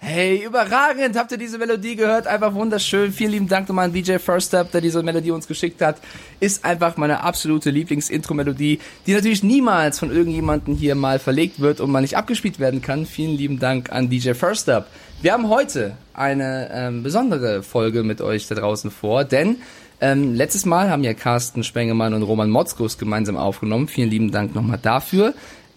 Hey, überragend! Habt ihr diese Melodie gehört? Einfach wunderschön. Vielen lieben Dank nochmal an DJ First Up, der diese Melodie uns geschickt hat. Ist einfach meine absolute Lieblings-Intro-Melodie, die natürlich niemals von irgendjemandem hier mal verlegt wird und mal nicht abgespielt werden kann. Vielen lieben Dank an DJ First Up. Wir haben heute eine ähm, besondere Folge mit euch da draußen vor, denn ähm, letztes Mal haben ja Carsten Spengemann und Roman Motzkus gemeinsam aufgenommen. Vielen lieben Dank nochmal dafür.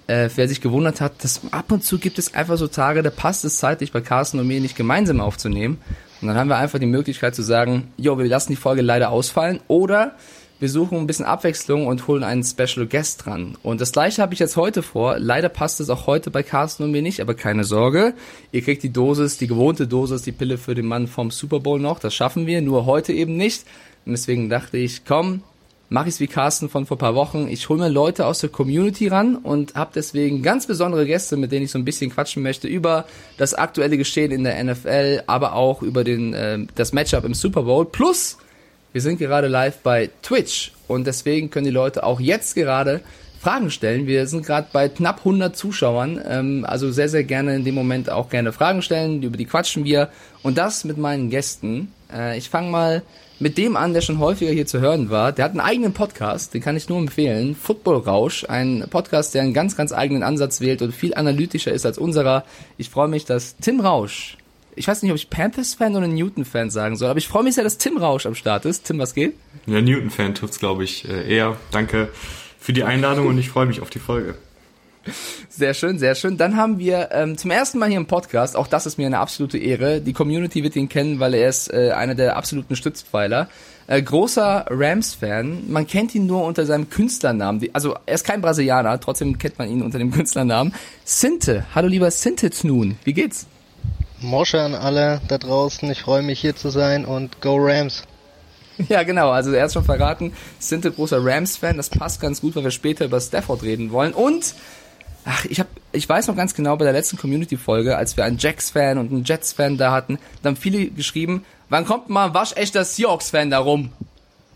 Äh, wer sich gewundert hat, dass ab und zu gibt es einfach so Tage, da passt es zeitlich bei Carsten und mir nicht gemeinsam aufzunehmen. Und dann haben wir einfach die Möglichkeit zu sagen, jo, wir lassen die Folge leider ausfallen oder wir suchen ein bisschen Abwechslung und holen einen Special Guest dran. Und das gleiche habe ich jetzt heute vor. Leider passt es auch heute bei Carsten und mir nicht, aber keine Sorge. Ihr kriegt die Dosis, die gewohnte Dosis, die Pille für den Mann vom Super Bowl noch. Das schaffen wir, nur heute eben nicht. Und deswegen dachte ich, komm, mache ich es wie Carsten von vor paar Wochen. Ich hole mir Leute aus der Community ran und habe deswegen ganz besondere Gäste, mit denen ich so ein bisschen quatschen möchte über das aktuelle Geschehen in der NFL, aber auch über den äh, das Matchup im Super Bowl. Plus, wir sind gerade live bei Twitch und deswegen können die Leute auch jetzt gerade Fragen stellen. Wir sind gerade bei knapp 100 Zuschauern, ähm, also sehr, sehr gerne in dem Moment auch gerne Fragen stellen, über die quatschen wir und das mit meinen Gästen. Äh, ich fange mal mit dem an, der schon häufiger hier zu hören war. Der hat einen eigenen Podcast, den kann ich nur empfehlen. Football Rausch, ein Podcast, der einen ganz, ganz eigenen Ansatz wählt und viel analytischer ist als unserer. Ich freue mich, dass Tim Rausch, ich weiß nicht, ob ich Panthers-Fan oder Newton-Fan sagen soll, aber ich freue mich sehr, dass Tim Rausch am Start ist. Tim, was geht? Ja, Newton-Fan tut's, glaube ich, äh, eher. Danke für die Einladung und ich freue mich auf die Folge. Sehr schön, sehr schön. Dann haben wir ähm, zum ersten Mal hier im Podcast, auch das ist mir eine absolute Ehre. Die Community wird ihn kennen, weil er ist äh, einer der absoluten Stützpfeiler. Äh, großer Rams-Fan. Man kennt ihn nur unter seinem Künstlernamen. Also er ist kein Brasilianer, trotzdem kennt man ihn unter dem Künstlernamen. Sinte. Hallo lieber Sinte nun. Wie geht's? Mosche an alle da draußen. Ich freue mich hier zu sein und Go Rams. Ja, genau. Also er hat schon verraten, Sinte großer Rams-Fan. Das passt ganz gut, weil wir später über Stafford reden wollen. Und Ach, ich hab, ich weiß noch ganz genau bei der letzten Community-Folge, als wir einen Jacks-Fan und einen Jets-Fan da hatten, da haben viele geschrieben, wann kommt mal ein waschechter Seahawks-Fan da rum?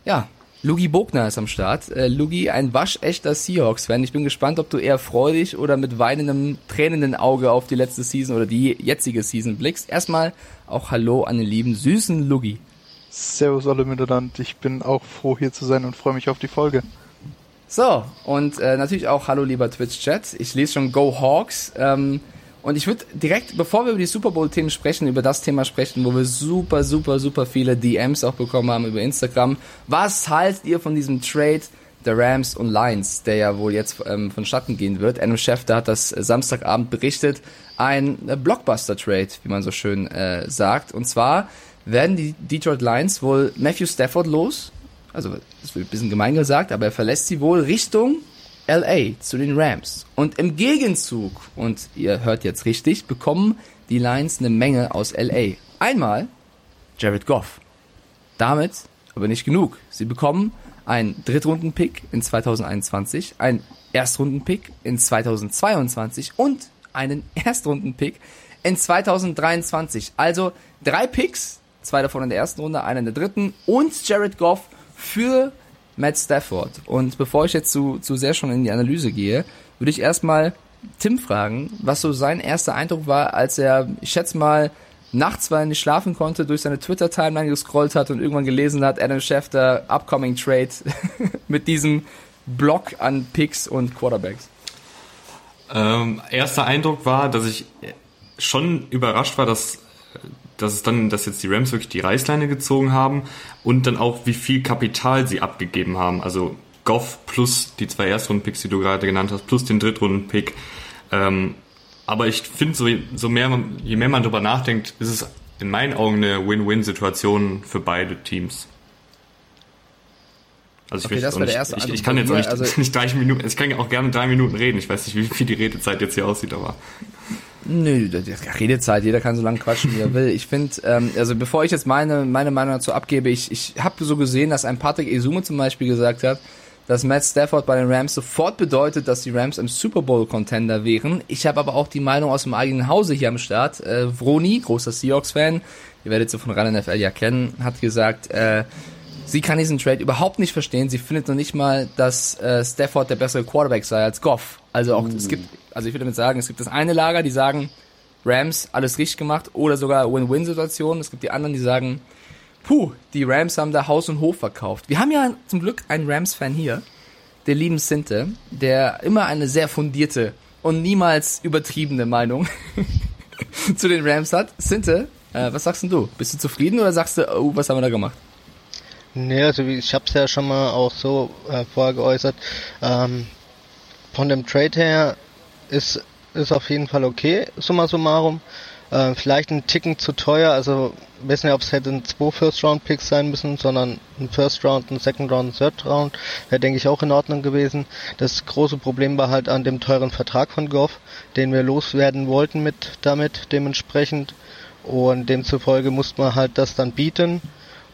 Ja, Lugi Bogner ist am Start. Äh, Lugi, ein waschechter Seahawks-Fan. Ich bin gespannt, ob du eher freudig oder mit weinendem, tränenden Auge auf die letzte Season oder die jetzige Season blickst. Erstmal auch Hallo an den lieben, süßen Lugi. Servus alle miteinander. Ich bin auch froh hier zu sein und freue mich auf die Folge. So, und äh, natürlich auch Hallo lieber Twitch-Chat. Ich lese schon Go Hawks. Ähm, und ich würde direkt, bevor wir über die Super Bowl-Themen sprechen, über das Thema sprechen, wo wir super, super, super viele DMs auch bekommen haben über Instagram. Was haltet ihr von diesem Trade der Rams und Lions, der ja wohl jetzt ähm, vonstatten gehen wird? Adam Schefter hat das Samstagabend berichtet. Ein äh, Blockbuster-Trade, wie man so schön äh, sagt. Und zwar werden die Detroit Lions wohl Matthew Stafford los, also das wird ein bisschen gemein gesagt, aber er verlässt sie wohl Richtung LA zu den Rams. Und im Gegenzug, und ihr hört jetzt richtig, bekommen die Lions eine Menge aus LA. Einmal Jared Goff. Damit aber nicht genug. Sie bekommen einen Drittrunden-Pick in 2021, einen Erstrunden-Pick in 2022 und einen Erstrunden-Pick in 2023. Also drei Picks, zwei davon in der ersten Runde, einer in der dritten und Jared Goff für Matt Stafford. Und bevor ich jetzt zu, zu sehr schon in die Analyse gehe, würde ich erstmal Tim fragen, was so sein erster Eindruck war, als er, ich schätze mal, nachts, weil er nicht schlafen konnte, durch seine Twitter-Timeline gescrollt hat und irgendwann gelesen hat, Adam Schefter, Upcoming Trade mit diesem Block an Picks und Quarterbacks. Ähm, erster Eindruck war, dass ich schon überrascht war, dass dass es dann, dass jetzt die Rams wirklich die Reißleine gezogen haben und dann auch wie viel Kapital sie abgegeben haben. Also Goff plus die zwei Erstrunden-Picks, die du gerade genannt hast, plus den Drittrunden-Pick. Ähm, aber ich finde, so, so mehr man, je mehr man darüber nachdenkt, ist es in meinen Augen eine Win-Win-Situation für beide Teams. Also ich, okay, das nicht, ich, ich, kann jetzt auch nicht, also nicht drei Minuten, ich kann ja auch gerne drei Minuten reden. Ich weiß nicht, wie viel die Redezeit jetzt hier aussieht, aber. Nö, das ist Redezeit, jeder kann so lange quatschen, wie er will. Ich finde, ähm, also bevor ich jetzt meine, meine Meinung dazu abgebe, ich, ich habe so gesehen, dass ein Patrick Esume zum Beispiel gesagt hat, dass Matt Stafford bei den Rams sofort bedeutet, dass die Rams im Super Bowl Contender wären. Ich habe aber auch die Meinung aus dem eigenen Hause hier am Start. Äh, Vroni, großer Seahawks-Fan, ihr werdet sie von RAN NFL ja kennen, hat gesagt, äh, Sie kann diesen Trade überhaupt nicht verstehen. Sie findet noch nicht mal, dass äh, Stafford der bessere Quarterback sei als Goff. Also auch uh. es gibt, also ich würde damit sagen, es gibt das eine Lager, die sagen, Rams alles richtig gemacht oder sogar Win-Win-Situation. Es gibt die anderen, die sagen, puh, die Rams haben da Haus und Hof verkauft. Wir haben ja zum Glück einen Rams-Fan hier, der lieben Sinte, der immer eine sehr fundierte und niemals übertriebene Meinung zu den Rams hat. Sinte, äh, was sagst denn du? Bist du zufrieden oder sagst du, oh, was haben wir da gemacht? Nee, also ich habe es ja schon mal auch so äh, vorher geäußert. Ähm, von dem Trade her ist ist auf jeden Fall okay, summa summarum. Äh, vielleicht ein Ticken zu teuer, also wissen ja, ob es hätten zwei First-Round-Picks sein müssen, sondern ein First-Round, ein Second-Round, ein Third-Round, wäre denke ich auch in Ordnung gewesen. Das große Problem war halt an dem teuren Vertrag von Goff, den wir loswerden wollten mit damit dementsprechend und demzufolge musste man halt das dann bieten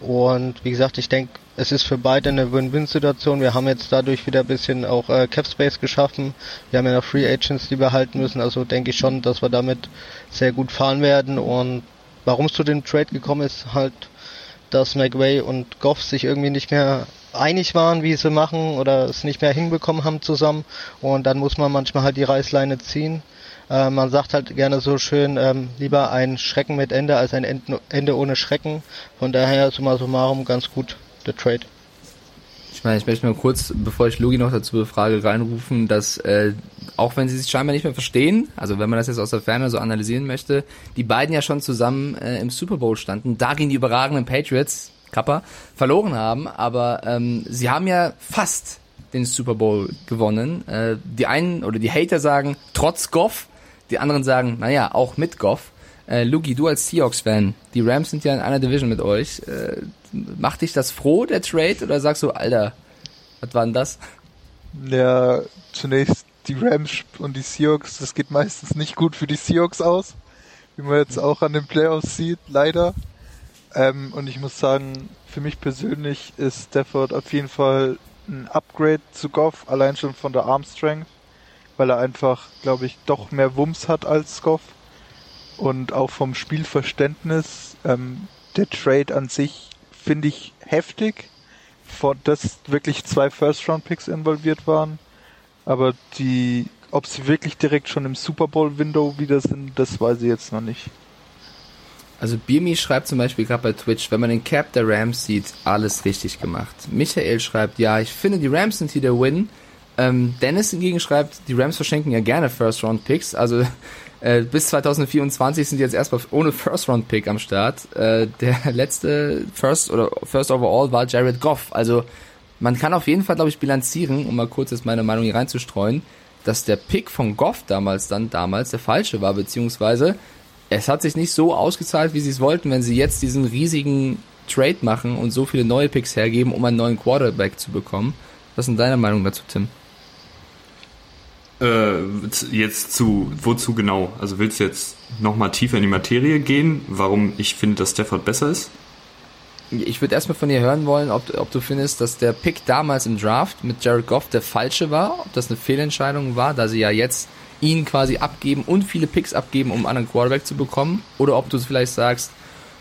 und wie gesagt, ich denke, es ist für beide eine Win-Win-Situation. Wir haben jetzt dadurch wieder ein bisschen auch äh, Cap Space geschaffen. Wir haben ja noch Free Agents, die wir halten müssen. Also denke ich schon, dass wir damit sehr gut fahren werden. Und warum es zu dem Trade gekommen ist, halt, dass McVay und Goff sich irgendwie nicht mehr einig waren, wie sie machen oder es nicht mehr hinbekommen haben zusammen. Und dann muss man manchmal halt die Reißleine ziehen. Äh, man sagt halt gerne so schön, ähm, lieber ein Schrecken mit Ende als ein Ende ohne Schrecken. Von daher summa summarum ganz gut der Trade. Ich meine, ich möchte nur kurz, bevor ich Logi noch dazu befrage, reinrufen, dass äh, auch wenn sie sich scheinbar nicht mehr verstehen, also wenn man das jetzt aus der Ferne so analysieren möchte, die beiden ja schon zusammen äh, im Super Bowl standen, darin die überragenden Patriots, Kappa, verloren haben, aber ähm, sie haben ja fast den Super Bowl gewonnen. Äh, die einen oder die Hater sagen, trotz Goff, die anderen sagen, naja, auch mit Goff. Äh, Luki, du als Seahawks-Fan, die Rams sind ja in einer Division mit euch. Äh, macht dich das froh, der Trade, oder sagst du, Alter, was war denn das? Ja, zunächst die Rams und die Seahawks, das geht meistens nicht gut für die Seahawks aus, wie man jetzt auch an den Playoffs sieht, leider. Ähm, und ich muss sagen, für mich persönlich ist Stafford auf jeden Fall ein Upgrade zu Goff, allein schon von der Arm Strength weil er einfach, glaube ich, doch mehr Wumms hat als Skoff. Und auch vom Spielverständnis, ähm, der Trade an sich finde ich heftig, vor, dass wirklich zwei First-Round-Picks involviert waren. Aber die, ob sie wirklich direkt schon im Super Bowl-Window wieder sind, das weiß ich jetzt noch nicht. Also Birmi schreibt zum Beispiel gerade bei Twitch, wenn man den Cap der Rams sieht, alles richtig gemacht. Michael schreibt, ja, ich finde die Rams sind hier der Win, ähm, Dennis hingegen schreibt, die Rams verschenken ja gerne First-Round-Picks. Also äh, bis 2024 sind die jetzt erstmal ohne First-Round-Pick am Start. Äh, der letzte First oder First Overall war Jared Goff. Also man kann auf jeden Fall, glaube ich, bilanzieren, um mal kurz jetzt meine Meinung hier reinzustreuen, dass der Pick von Goff damals dann damals der falsche war, beziehungsweise es hat sich nicht so ausgezahlt, wie sie es wollten, wenn sie jetzt diesen riesigen Trade machen und so viele neue Picks hergeben, um einen neuen Quarterback zu bekommen. Was ist denn deine Meinung dazu, Tim? Äh, jetzt zu, wozu genau? Also willst du jetzt nochmal tiefer in die Materie gehen, warum ich finde, dass Stafford besser ist? Ich würde erstmal von dir hören wollen, ob, ob du findest, dass der Pick damals im Draft mit Jared Goff der falsche war, ob das eine Fehlentscheidung war, da sie ja jetzt ihn quasi abgeben und viele Picks abgeben, um einen anderen Quarterback zu bekommen, oder ob du vielleicht sagst,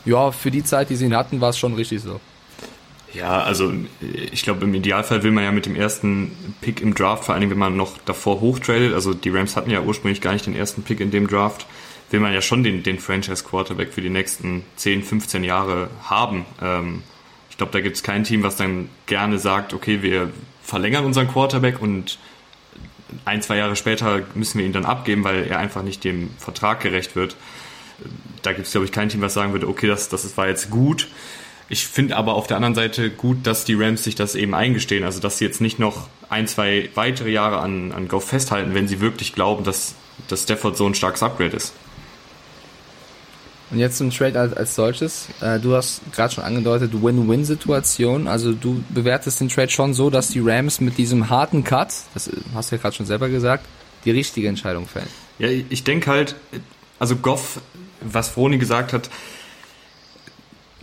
ja, für die Zeit, die sie ihn hatten, war es schon richtig so. Ja, also ich glaube, im Idealfall will man ja mit dem ersten Pick im Draft, vor allem wenn man noch davor hochtradet, also die Rams hatten ja ursprünglich gar nicht den ersten Pick in dem Draft, will man ja schon den, den Franchise-Quarterback für die nächsten 10, 15 Jahre haben. Ähm, ich glaube, da gibt es kein Team, was dann gerne sagt, okay, wir verlängern unseren Quarterback und ein, zwei Jahre später müssen wir ihn dann abgeben, weil er einfach nicht dem Vertrag gerecht wird. Da gibt es, glaube ich, kein Team, was sagen würde, okay, das, das war jetzt gut. Ich finde aber auf der anderen Seite gut, dass die Rams sich das eben eingestehen. Also, dass sie jetzt nicht noch ein, zwei weitere Jahre an, an Goff festhalten, wenn sie wirklich glauben, dass, dass Stafford so ein starkes Upgrade ist. Und jetzt zum Trade als, als solches. Äh, du hast gerade schon angedeutet, Win-Win-Situation. Also du bewertest den Trade schon so, dass die Rams mit diesem harten Cut, das hast du ja gerade schon selber gesagt, die richtige Entscheidung fällen. Ja, ich denke halt, also Goff, was Froni gesagt hat,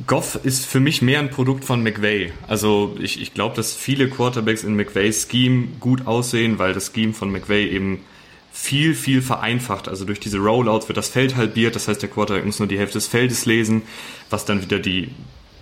Goff ist für mich mehr ein Produkt von McVay. Also ich, ich glaube, dass viele Quarterbacks in McVays Scheme gut aussehen, weil das Scheme von McVay eben viel, viel vereinfacht. Also durch diese Rollouts wird das Feld halbiert, das heißt, der Quarterback muss nur die Hälfte des Feldes lesen, was dann wieder die,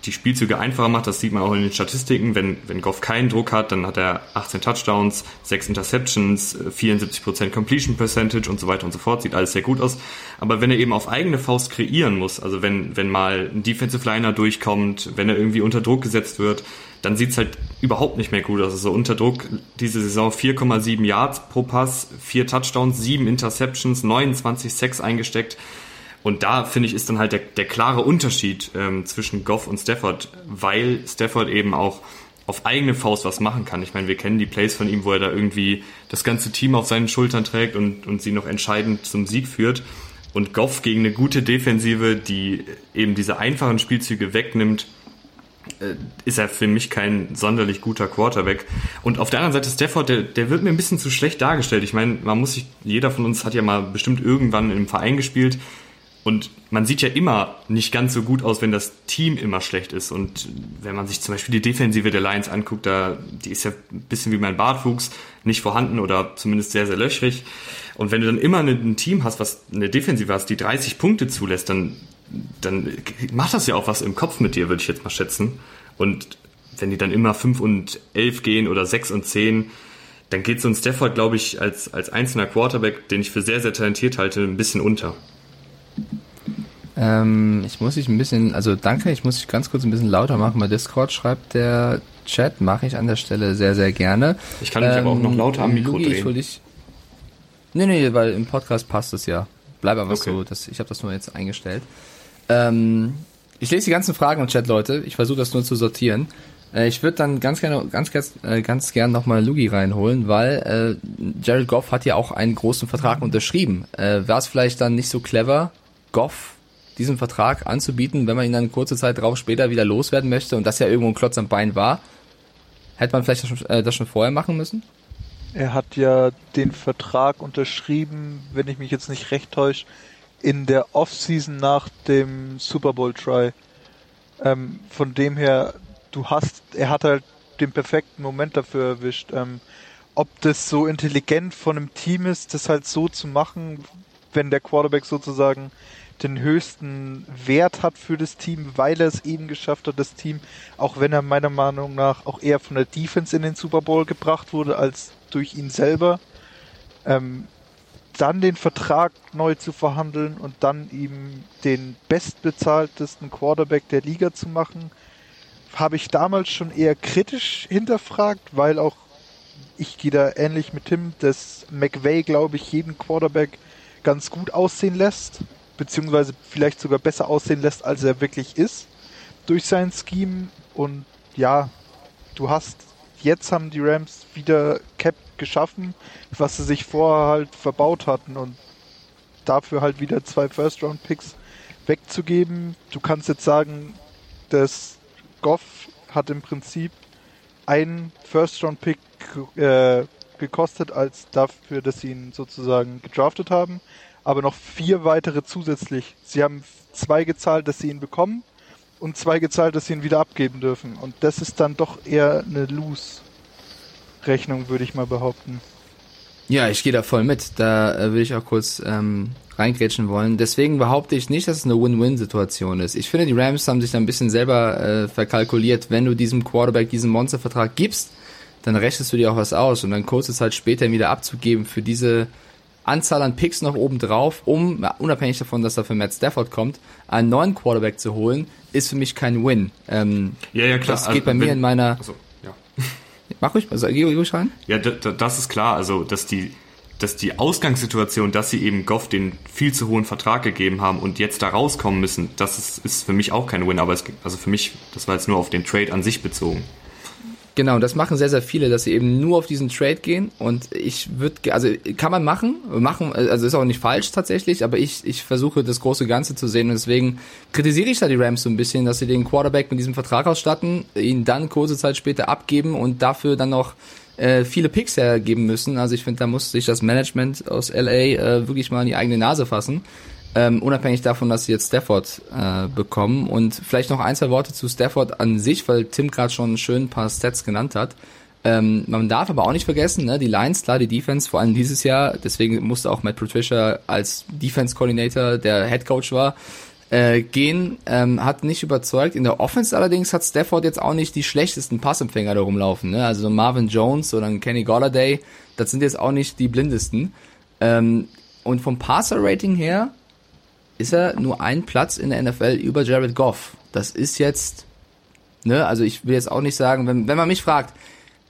die Spielzüge einfacher macht. Das sieht man auch in den Statistiken. Wenn, wenn Goff keinen Druck hat, dann hat er 18 Touchdowns, 6 Interceptions, 74% Completion Percentage und so weiter und so fort. Sieht alles sehr gut aus. Aber wenn er eben auf eigene Faust kreieren muss, also wenn, wenn mal ein Defensive Liner durchkommt, wenn er irgendwie unter Druck gesetzt wird, dann sieht's halt überhaupt nicht mehr gut aus. Also unter Druck diese Saison 4,7 Yards pro Pass, 4 Touchdowns, 7 Interceptions, 29 Sacks eingesteckt. Und da finde ich ist dann halt der, der klare Unterschied ähm, zwischen Goff und Stafford, weil Stafford eben auch auf eigene Faust was machen kann. Ich meine, wir kennen die Plays von ihm, wo er da irgendwie das ganze Team auf seinen Schultern trägt und, und sie noch entscheidend zum Sieg führt. Und Goff gegen eine gute Defensive, die eben diese einfachen Spielzüge wegnimmt, äh, ist er für mich kein sonderlich guter Quarterback. Und auf der anderen Seite Stafford, der, der wird mir ein bisschen zu schlecht dargestellt. Ich meine, man muss sich, jeder von uns hat ja mal bestimmt irgendwann im Verein gespielt. Und man sieht ja immer nicht ganz so gut aus, wenn das Team immer schlecht ist. Und wenn man sich zum Beispiel die Defensive der Lions anguckt, da, die ist ja ein bisschen wie mein Bartwuchs, nicht vorhanden oder zumindest sehr, sehr löchrig. Und wenn du dann immer ein Team hast, was eine Defensive hast, die 30 Punkte zulässt, dann, dann macht das ja auch was im Kopf mit dir, würde ich jetzt mal schätzen. Und wenn die dann immer 5 und 11 gehen oder 6 und 10, dann geht so ein Stafford, glaube ich, als, als einzelner Quarterback, den ich für sehr, sehr talentiert halte, ein bisschen unter. Ähm, ich muss dich ein bisschen, also danke, ich muss dich ganz kurz ein bisschen lauter machen. Bei Discord schreibt der Chat, mache ich an der Stelle sehr, sehr gerne. Ich kann mich ähm, aber auch noch ähm, lauter am Mikro Lugi, drehen. Ich dich, nee, nee, weil im Podcast passt es ja. Bleib aber okay. so, das, ich habe das nur jetzt eingestellt. Ähm, ich lese die ganzen Fragen im Chat, Leute. Ich versuche das nur zu sortieren. Äh, ich würde dann ganz gerne, ganz, ganz, äh, ganz gern nochmal Lugi reinholen, weil äh, Jared Goff hat ja auch einen großen Vertrag unterschrieben. Äh, War es vielleicht dann nicht so clever, Goff diesen Vertrag anzubieten, wenn man ihn dann kurze Zeit drauf später wieder loswerden möchte und das ja irgendwo ein Klotz am Bein war. Hätte man vielleicht das schon, äh, das schon vorher machen müssen? Er hat ja den Vertrag unterschrieben, wenn ich mich jetzt nicht recht täusche, in der Offseason nach dem Super Bowl Try. Ähm, von dem her, du hast, er hat halt den perfekten Moment dafür erwischt. Ähm, ob das so intelligent von einem Team ist, das halt so zu machen, wenn der Quarterback sozusagen den höchsten Wert hat für das Team, weil er es eben geschafft hat, das Team, auch wenn er meiner Meinung nach auch eher von der Defense in den Super Bowl gebracht wurde, als durch ihn selber, ähm, dann den Vertrag neu zu verhandeln und dann ihm den bestbezahltesten Quarterback der Liga zu machen, habe ich damals schon eher kritisch hinterfragt, weil auch ich gehe da ähnlich mit Tim, dass McVay, glaube ich, jeden Quarterback ganz gut aussehen lässt beziehungsweise vielleicht sogar besser aussehen lässt, als er wirklich ist, durch sein Scheme. Und ja, du hast, jetzt haben die Rams wieder Cap geschaffen, was sie sich vorher halt verbaut hatten und dafür halt wieder zwei First-Round-Picks wegzugeben. Du kannst jetzt sagen, dass Goff hat im Prinzip einen First-Round-Pick äh, gekostet, als dafür, dass sie ihn sozusagen gedraftet haben aber noch vier weitere zusätzlich. Sie haben zwei gezahlt, dass sie ihn bekommen und zwei gezahlt, dass sie ihn wieder abgeben dürfen. Und das ist dann doch eher eine Lose-Rechnung, würde ich mal behaupten. Ja, ich gehe da voll mit. Da äh, will ich auch kurz ähm, reingrätschen wollen. Deswegen behaupte ich nicht, dass es eine Win-Win-Situation ist. Ich finde, die Rams haben sich da ein bisschen selber äh, verkalkuliert. Wenn du diesem Quarterback diesen Monstervertrag gibst, dann rechnest du dir auch was aus und dann kurze Zeit später wieder abzugeben für diese Anzahl an Picks noch oben drauf, um, unabhängig davon, dass er für Matt Stafford kommt, einen neuen Quarterback zu holen, ist für mich kein Win. Ähm, ja, ja, klar. Das geht also, bei mir in meiner... Also, ja. Mach ruhig, also, geh ruhig rein. Ja, das ist klar. Also, dass die, dass die Ausgangssituation, dass sie eben Goff den viel zu hohen Vertrag gegeben haben und jetzt da rauskommen müssen, das ist, ist für mich auch kein Win. Aber es, also für mich, das war jetzt nur auf den Trade an sich bezogen. Genau, das machen sehr, sehr viele, dass sie eben nur auf diesen Trade gehen. Und ich würde, also kann man machen, machen, also ist auch nicht falsch tatsächlich, aber ich, ich versuche das große Ganze zu sehen. Und deswegen kritisiere ich da die Rams so ein bisschen, dass sie den Quarterback mit diesem Vertrag ausstatten, ihn dann kurze Zeit später abgeben und dafür dann noch äh, viele Picks hergeben müssen. Also ich finde, da muss sich das Management aus LA äh, wirklich mal in die eigene Nase fassen ähm, unabhängig davon, dass sie jetzt Stafford äh, bekommen. Und vielleicht noch ein, zwei Worte zu Stafford an sich, weil Tim gerade schon schön ein paar Stats genannt hat. Ähm, man darf aber auch nicht vergessen, ne, die Lions, klar, die Defense, vor allem dieses Jahr, deswegen musste auch Matt Patricia als Defense Coordinator der Head Coach war, äh, gehen, ähm, hat nicht überzeugt. In der Offense allerdings hat Stafford jetzt auch nicht die schlechtesten Passempfänger da rumlaufen. Ne? Also Marvin Jones oder Kenny Golladay, das sind jetzt auch nicht die blindesten. Ähm, und vom Passer-Rating her ist er nur ein Platz in der NFL über Jared Goff. Das ist jetzt, ne, also ich will jetzt auch nicht sagen, wenn, wenn man mich fragt,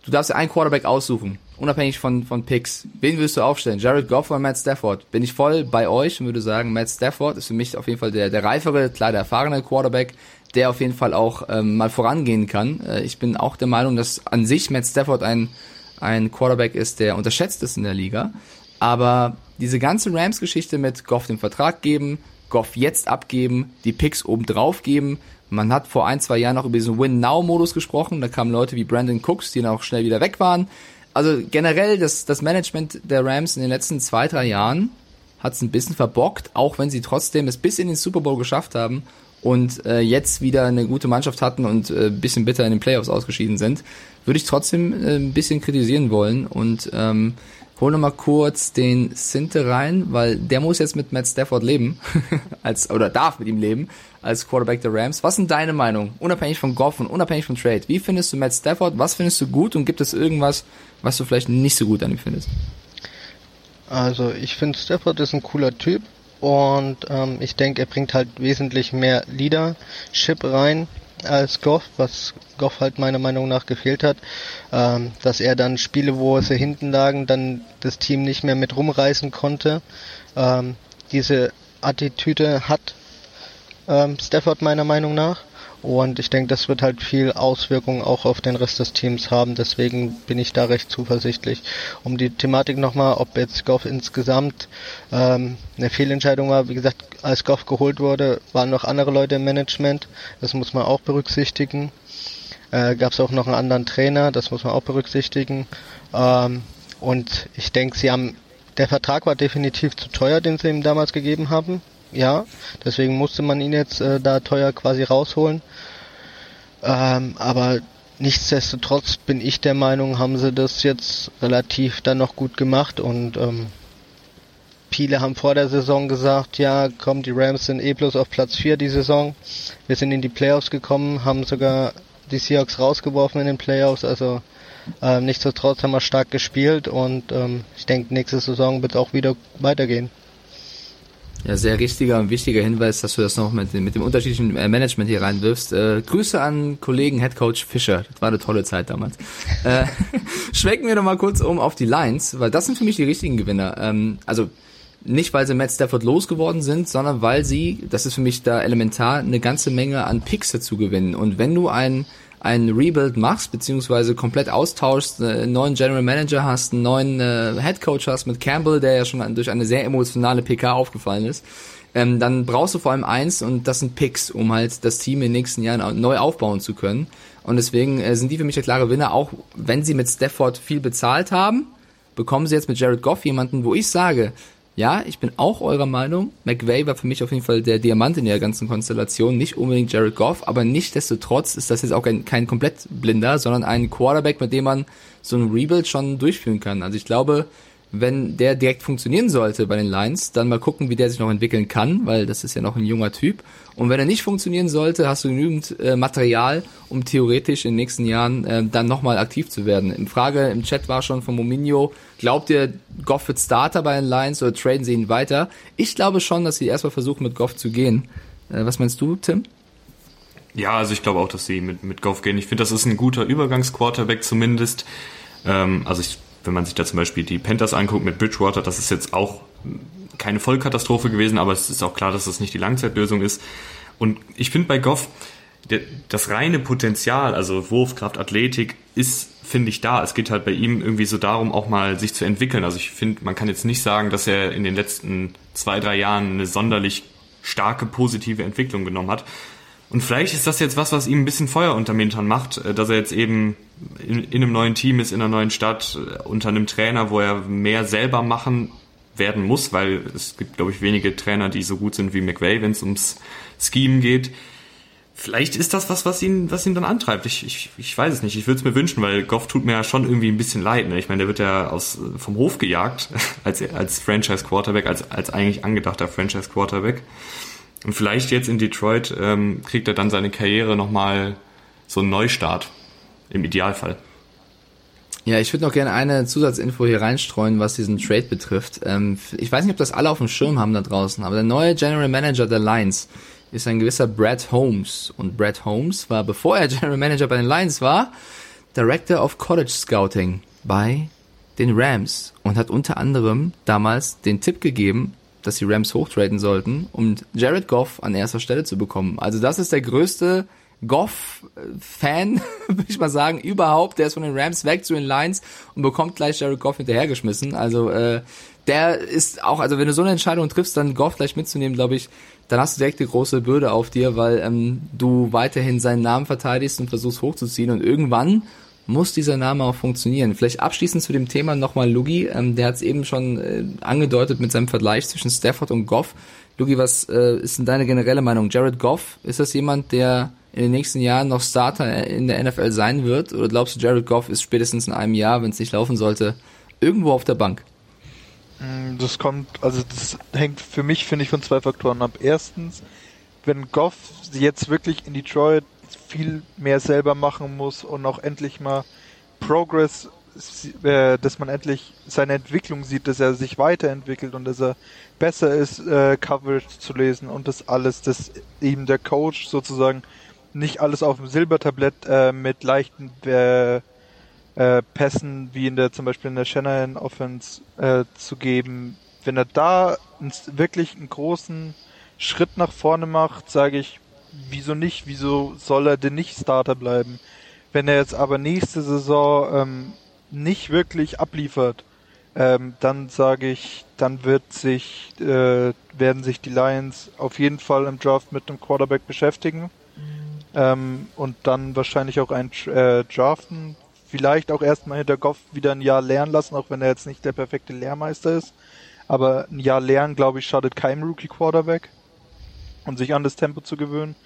du darfst ja einen Quarterback aussuchen, unabhängig von, von Picks. Wen willst du aufstellen? Jared Goff oder Matt Stafford? Bin ich voll bei euch und würde sagen, Matt Stafford ist für mich auf jeden Fall der, der reifere, klar der erfahrene Quarterback, der auf jeden Fall auch ähm, mal vorangehen kann. Äh, ich bin auch der Meinung, dass an sich Matt Stafford ein, ein Quarterback ist, der unterschätzt ist in der Liga. Aber diese ganze Rams-Geschichte mit Goff den Vertrag geben, Goff jetzt abgeben, die Picks oben drauf geben. Man hat vor ein, zwei Jahren noch über diesen Win-Now-Modus gesprochen. Da kamen Leute wie Brandon Cooks, die dann auch schnell wieder weg waren. Also generell, das, das Management der Rams in den letzten zwei, drei Jahren hat es ein bisschen verbockt, auch wenn sie trotzdem es bis in den Super Bowl geschafft haben und äh, jetzt wieder eine gute Mannschaft hatten und äh, bisschen bitter in den Playoffs ausgeschieden sind, würde ich trotzdem äh, ein bisschen kritisieren wollen und ähm, hol noch mal kurz den Sinte rein, weil der muss jetzt mit Matt Stafford leben, als oder darf mit ihm leben als Quarterback der Rams. Was sind deine Meinungen, unabhängig von Goff und unabhängig von Trade? Wie findest du Matt Stafford? Was findest du gut und gibt es irgendwas, was du vielleicht nicht so gut an ihm findest? Also ich finde Stafford ist ein cooler Typ und ähm, ich denke, er bringt halt wesentlich mehr Leadership rein als Goff, was Goff halt meiner Meinung nach gefehlt hat, ähm, dass er dann Spiele, wo sie hinten lagen, dann das Team nicht mehr mit rumreißen konnte. Ähm, diese Attitüde hat ähm, Stafford meiner Meinung nach. Und ich denke, das wird halt viel Auswirkungen auch auf den Rest des Teams haben. Deswegen bin ich da recht zuversichtlich. Um die Thematik nochmal, ob jetzt Goff insgesamt ähm, eine Fehlentscheidung war. Wie gesagt, als Goff geholt wurde, waren noch andere Leute im Management. Das muss man auch berücksichtigen. Äh, Gab es auch noch einen anderen Trainer, das muss man auch berücksichtigen. Ähm, und ich denke, sie haben der Vertrag war definitiv zu teuer, den sie ihm damals gegeben haben ja. Deswegen musste man ihn jetzt äh, da teuer quasi rausholen. Ähm, aber nichtsdestotrotz bin ich der Meinung, haben sie das jetzt relativ dann noch gut gemacht und ähm, viele haben vor der Saison gesagt, ja, komm, die Rams sind eh bloß auf Platz 4 die Saison. Wir sind in die Playoffs gekommen, haben sogar die Seahawks rausgeworfen in den Playoffs, also ähm, nichtsdestotrotz haben wir stark gespielt und ähm, ich denke, nächste Saison wird es auch wieder weitergehen. Ja, sehr richtiger und wichtiger Hinweis, dass du das noch mit, mit dem unterschiedlichen äh, Management hier reinwirfst. Äh, Grüße an Kollegen Headcoach Fischer. Das war eine tolle Zeit damals. äh, schwenken wir noch mal kurz um auf die Lines, weil das sind für mich die richtigen Gewinner. Ähm, also nicht, weil sie Matt Stafford losgeworden sind, sondern weil sie, das ist für mich da elementar, eine ganze Menge an Picks dazu gewinnen. Und wenn du einen ein Rebuild machst, beziehungsweise komplett austauschst, äh, einen neuen General Manager hast, einen neuen äh, Head Coach hast mit Campbell, der ja schon durch eine sehr emotionale PK aufgefallen ist, ähm, dann brauchst du vor allem eins und das sind Picks, um halt das Team in den nächsten Jahren neu aufbauen zu können. Und deswegen äh, sind die für mich der klare Winner, auch wenn sie mit Stafford viel bezahlt haben, bekommen sie jetzt mit Jared Goff jemanden, wo ich sage, ja, ich bin auch eurer Meinung. McVay war für mich auf jeden Fall der Diamant in der ganzen Konstellation, nicht unbedingt Jared Goff, aber nichtdestotrotz ist das jetzt auch kein, kein komplett blinder, sondern ein Quarterback, mit dem man so ein Rebuild schon durchführen kann. Also ich glaube, wenn der direkt funktionieren sollte bei den Lions, dann mal gucken, wie der sich noch entwickeln kann, weil das ist ja noch ein junger Typ. Und wenn er nicht funktionieren sollte, hast du genügend äh, Material, um theoretisch in den nächsten Jahren äh, dann nochmal aktiv zu werden. Im Frage im Chat war schon von Mominho, glaubt ihr, Goff wird Starter bei den Lions oder traden sie ihn weiter? Ich glaube schon, dass sie erstmal versuchen, mit Goff zu gehen. Äh, was meinst du, Tim? Ja, also ich glaube auch, dass sie mit, mit Goff gehen. Ich finde, das ist ein guter Übergangsquarterback zumindest. Ähm, also ich wenn man sich da zum Beispiel die Panthers anguckt mit Bridgewater, das ist jetzt auch keine Vollkatastrophe gewesen, aber es ist auch klar, dass das nicht die Langzeitlösung ist. Und ich finde bei Goff, das reine Potenzial, also Wurfkraft, Athletik, ist, finde ich, da. Es geht halt bei ihm irgendwie so darum, auch mal sich zu entwickeln. Also ich finde, man kann jetzt nicht sagen, dass er in den letzten zwei, drei Jahren eine sonderlich starke positive Entwicklung genommen hat. Und vielleicht ist das jetzt was, was ihm ein bisschen Feuer unterm Hintern macht, äh, dass er jetzt eben in, in einem neuen Team ist, in einer neuen Stadt, äh, unter einem Trainer, wo er mehr selber machen werden muss, weil es gibt, glaube ich, wenige Trainer, die so gut sind wie McVay, wenn es ums Scheme geht. Vielleicht ist das was, was ihn, was ihn dann antreibt. Ich, ich, ich weiß es nicht. Ich würde es mir wünschen, weil Goff tut mir ja schon irgendwie ein bisschen leid. Ne? Ich meine, der wird ja aus, vom Hof gejagt als, als Franchise Quarterback, als, als eigentlich angedachter Franchise Quarterback. Und vielleicht jetzt in Detroit ähm, kriegt er dann seine Karriere nochmal so einen Neustart. Im Idealfall. Ja, ich würde noch gerne eine Zusatzinfo hier reinstreuen, was diesen Trade betrifft. Ähm, ich weiß nicht, ob das alle auf dem Schirm haben da draußen, aber der neue General Manager der Lions ist ein gewisser Brad Holmes. Und Brad Holmes war, bevor er General Manager bei den Lions war, Director of College Scouting bei den Rams und hat unter anderem damals den Tipp gegeben, dass die Rams hochtraden sollten, um Jared Goff an erster Stelle zu bekommen. Also das ist der größte Goff-Fan, würde ich mal sagen, überhaupt. Der ist von den Rams weg zu den Lions und bekommt gleich Jared Goff hinterhergeschmissen. Also äh, der ist auch, also wenn du so eine Entscheidung triffst, dann Goff gleich mitzunehmen, glaube ich, dann hast du direkt eine große Bürde auf dir, weil ähm, du weiterhin seinen Namen verteidigst und versuchst hochzuziehen und irgendwann muss dieser Name auch funktionieren. Vielleicht abschließend zu dem Thema nochmal Lugi, ähm, der hat es eben schon äh, angedeutet mit seinem Vergleich zwischen Stafford und Goff. Lugi, was äh, ist denn deine generelle Meinung? Jared Goff, ist das jemand, der in den nächsten Jahren noch Starter in der NFL sein wird? Oder glaubst du, Jared Goff ist spätestens in einem Jahr, wenn es nicht laufen sollte, irgendwo auf der Bank? Mm, das kommt, also das hängt für mich, finde ich, von zwei Faktoren ab. Erstens, wenn Goff jetzt wirklich in Detroit viel mehr selber machen muss und auch endlich mal Progress, äh, dass man endlich seine Entwicklung sieht, dass er sich weiterentwickelt und dass er besser ist, äh, Coverage zu lesen und das alles, dass ihm der Coach sozusagen nicht alles auf dem Silbertablett äh, mit leichten äh, äh, Pässen wie in der zum Beispiel in der Shanahan Offense äh, zu geben. Wenn er da wirklich einen großen Schritt nach vorne macht, sage ich, wieso nicht? Wieso soll er denn nicht Starter bleiben? Wenn er jetzt aber nächste Saison ähm, nicht wirklich abliefert, ähm, dann sage ich, dann wird sich äh, werden sich die Lions auf jeden Fall im Draft mit einem Quarterback beschäftigen ähm, und dann wahrscheinlich auch ein äh, Draften. Vielleicht auch erstmal hinter Goff wieder ein Jahr lernen lassen, auch wenn er jetzt nicht der perfekte Lehrmeister ist. Aber ein Jahr lernen, glaube ich, schadet keinem Rookie Quarterback. Und sich an das Tempo zu gewöhnen.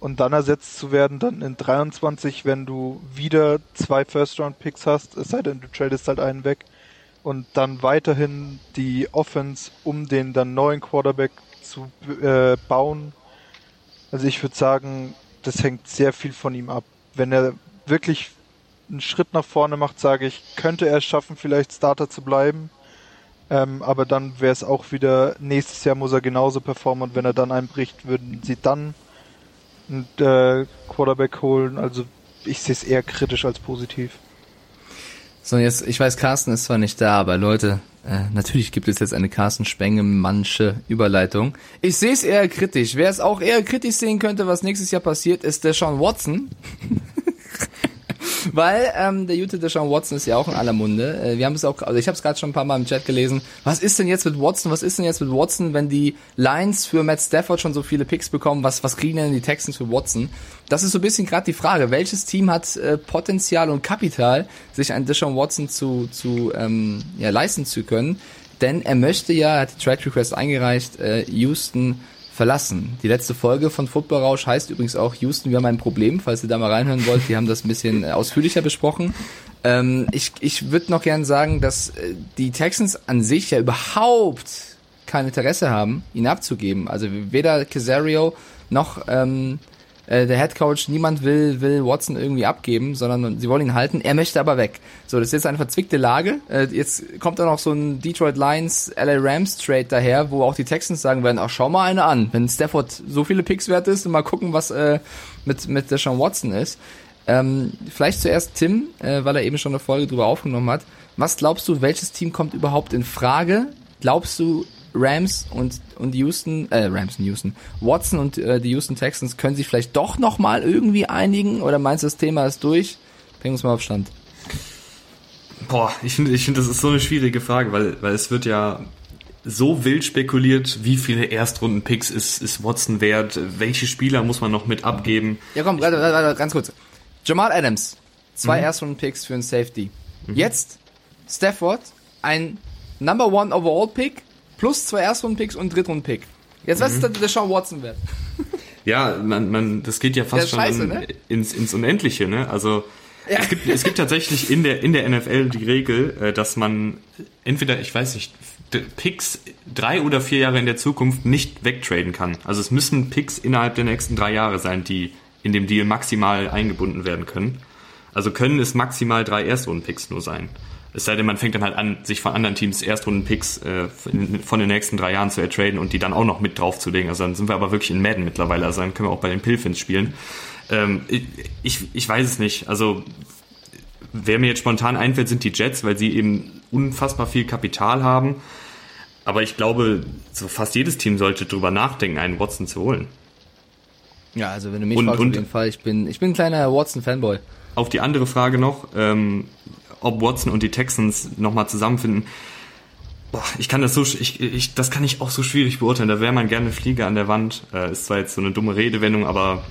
Und dann ersetzt zu werden, dann in 23, wenn du wieder zwei First-Round-Picks hast, es sei denn, du tradest halt einen weg. Und dann weiterhin die Offense, um den dann neuen Quarterback zu äh, bauen. Also ich würde sagen, das hängt sehr viel von ihm ab. Wenn er wirklich einen Schritt nach vorne macht, sage ich, könnte er es schaffen, vielleicht Starter zu bleiben. Ähm, aber dann wäre es auch wieder, nächstes Jahr muss er genauso performen und wenn er dann einbricht, würden sie dann einen äh, Quarterback holen. Also ich sehe es eher kritisch als positiv. So, jetzt, ich weiß, Carsten ist zwar nicht da, aber Leute, äh, natürlich gibt es jetzt eine Carsten Spenge-manche Überleitung. Ich sehe es eher kritisch. Wer es auch eher kritisch sehen könnte, was nächstes Jahr passiert, ist der Sean Watson. Weil ähm, der Jute Deshaun Watson ist ja auch in aller Munde. Äh, wir haben es auch, also ich habe es gerade schon ein paar Mal im Chat gelesen. Was ist denn jetzt mit Watson? Was ist denn jetzt mit Watson, wenn die Lions für Matt Stafford schon so viele Picks bekommen? Was was kriegen denn die Texans für Watson? Das ist so ein bisschen gerade die Frage. Welches Team hat äh, Potenzial und Kapital, sich einen Deshaun Watson zu zu ähm, ja, leisten zu können? Denn er möchte ja, er hat die Trade Request eingereicht, äh, Houston verlassen. Die letzte Folge von Football Rausch heißt übrigens auch Houston, wir haben ein Problem, falls ihr da mal reinhören wollt. Wir haben das ein bisschen äh, ausführlicher besprochen. Ähm, ich ich würde noch gern sagen, dass äh, die Texans an sich ja überhaupt kein Interesse haben, ihn abzugeben. Also weder Casario noch ähm, äh, der Head Coach, niemand will, will Watson irgendwie abgeben, sondern sie wollen ihn halten. Er möchte aber weg. So, das ist jetzt eine verzwickte Lage. Äh, jetzt kommt da noch so ein Detroit Lions, LA Rams Trade daher, wo auch die Texans sagen werden, ach, schau mal eine an. Wenn Stafford so viele Picks wert ist, mal gucken, was äh, mit, mit Deshaun Watson ist. Ähm, vielleicht zuerst Tim, äh, weil er eben schon eine Folge drüber aufgenommen hat. Was glaubst du, welches Team kommt überhaupt in Frage? Glaubst du, Rams und, und Houston, äh, Rams und Houston, Watson und äh, die Houston Texans können sich vielleicht doch nochmal irgendwie einigen oder meinst du, das Thema ist durch? Bring uns mal auf Stand. Boah, ich finde, ich finde, das ist so eine schwierige Frage, weil, weil es wird ja so wild spekuliert, wie viele Erstrunden-Picks ist, ist Watson wert, welche Spieler muss man noch mit abgeben. Ja, komm, warte, warte, warte, ganz kurz. Jamal Adams, zwei mhm. Erstrunden-Picks für einen Safety. Mhm. Jetzt Stafford, ein Number One Overall Pick plus zwei Erstrunden-Picks und Drittrunden-Pick. Jetzt, was mhm. ist der, Sean Watson wert? Ja, man, man, das geht ja fast schon scheiße, ne? ins, ins Unendliche, ne? Also, Ja. Es, gibt, es gibt tatsächlich in der, in der NFL die Regel, äh, dass man entweder, ich weiß nicht, Picks drei oder vier Jahre in der Zukunft nicht wegtraden kann. Also es müssen Picks innerhalb der nächsten drei Jahre sein, die in dem Deal maximal eingebunden werden können. Also können es maximal drei Erstrunden-Picks nur sein. Es sei denn, man fängt dann halt an, sich von anderen Teams Erstrunden-Picks äh, von den nächsten drei Jahren zu ertraden und die dann auch noch mit draufzulegen. Also dann sind wir aber wirklich in Madden mittlerweile. Also dann können wir auch bei den Pilfins spielen. Ähm, ich, ich weiß es nicht. Also wer mir jetzt spontan einfällt, sind die Jets, weil sie eben unfassbar viel Kapital haben. Aber ich glaube, so fast jedes Team sollte drüber nachdenken, einen Watson zu holen. Ja, also wenn du mich und, fragst, und, auf jeden Fall, ich bin, ich bin ein kleiner Watson-Fanboy. Auf die andere Frage noch, ähm, ob Watson und die Texans nochmal zusammenfinden. Boah, ich kann das so, ich, ich, das kann ich auch so schwierig beurteilen. Da wäre man gerne Flieger an der Wand. Äh, ist zwar jetzt so eine dumme Redewendung, aber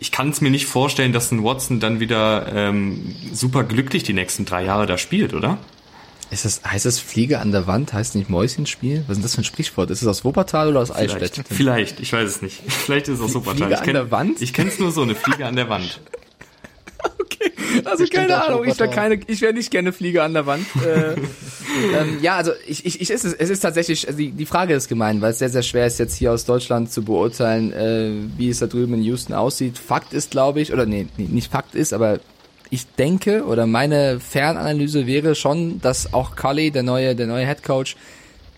ich kann es mir nicht vorstellen, dass ein Watson dann wieder ähm, super glücklich die nächsten drei Jahre da spielt, oder? Ist das, heißt das Fliege an der Wand? Heißt nicht Mäuschenspiel? Was ist das für ein Sprichwort? Ist es aus Wuppertal oder aus Vielleicht. Eichstätt? Vielleicht, ich weiß es nicht. Vielleicht ist es aus Wuppertal. Fliege ich kenn, an der Wand? Ich kenne es nur so, eine Fliege an der Wand. Also keine Ahnung, ich wäre keine, ich wäre nicht gerne Fliege an der Wand. äh, ähm, ja, also ich, ich, ich, es ist, es ist tatsächlich, also die, die Frage ist gemein, weil es sehr, sehr schwer ist, jetzt hier aus Deutschland zu beurteilen, äh, wie es da drüben in Houston aussieht. Fakt ist, glaube ich, oder nee, nee, nicht Fakt ist, aber ich denke oder meine Fernanalyse wäre schon, dass auch Cully, der neue, der neue Head Coach,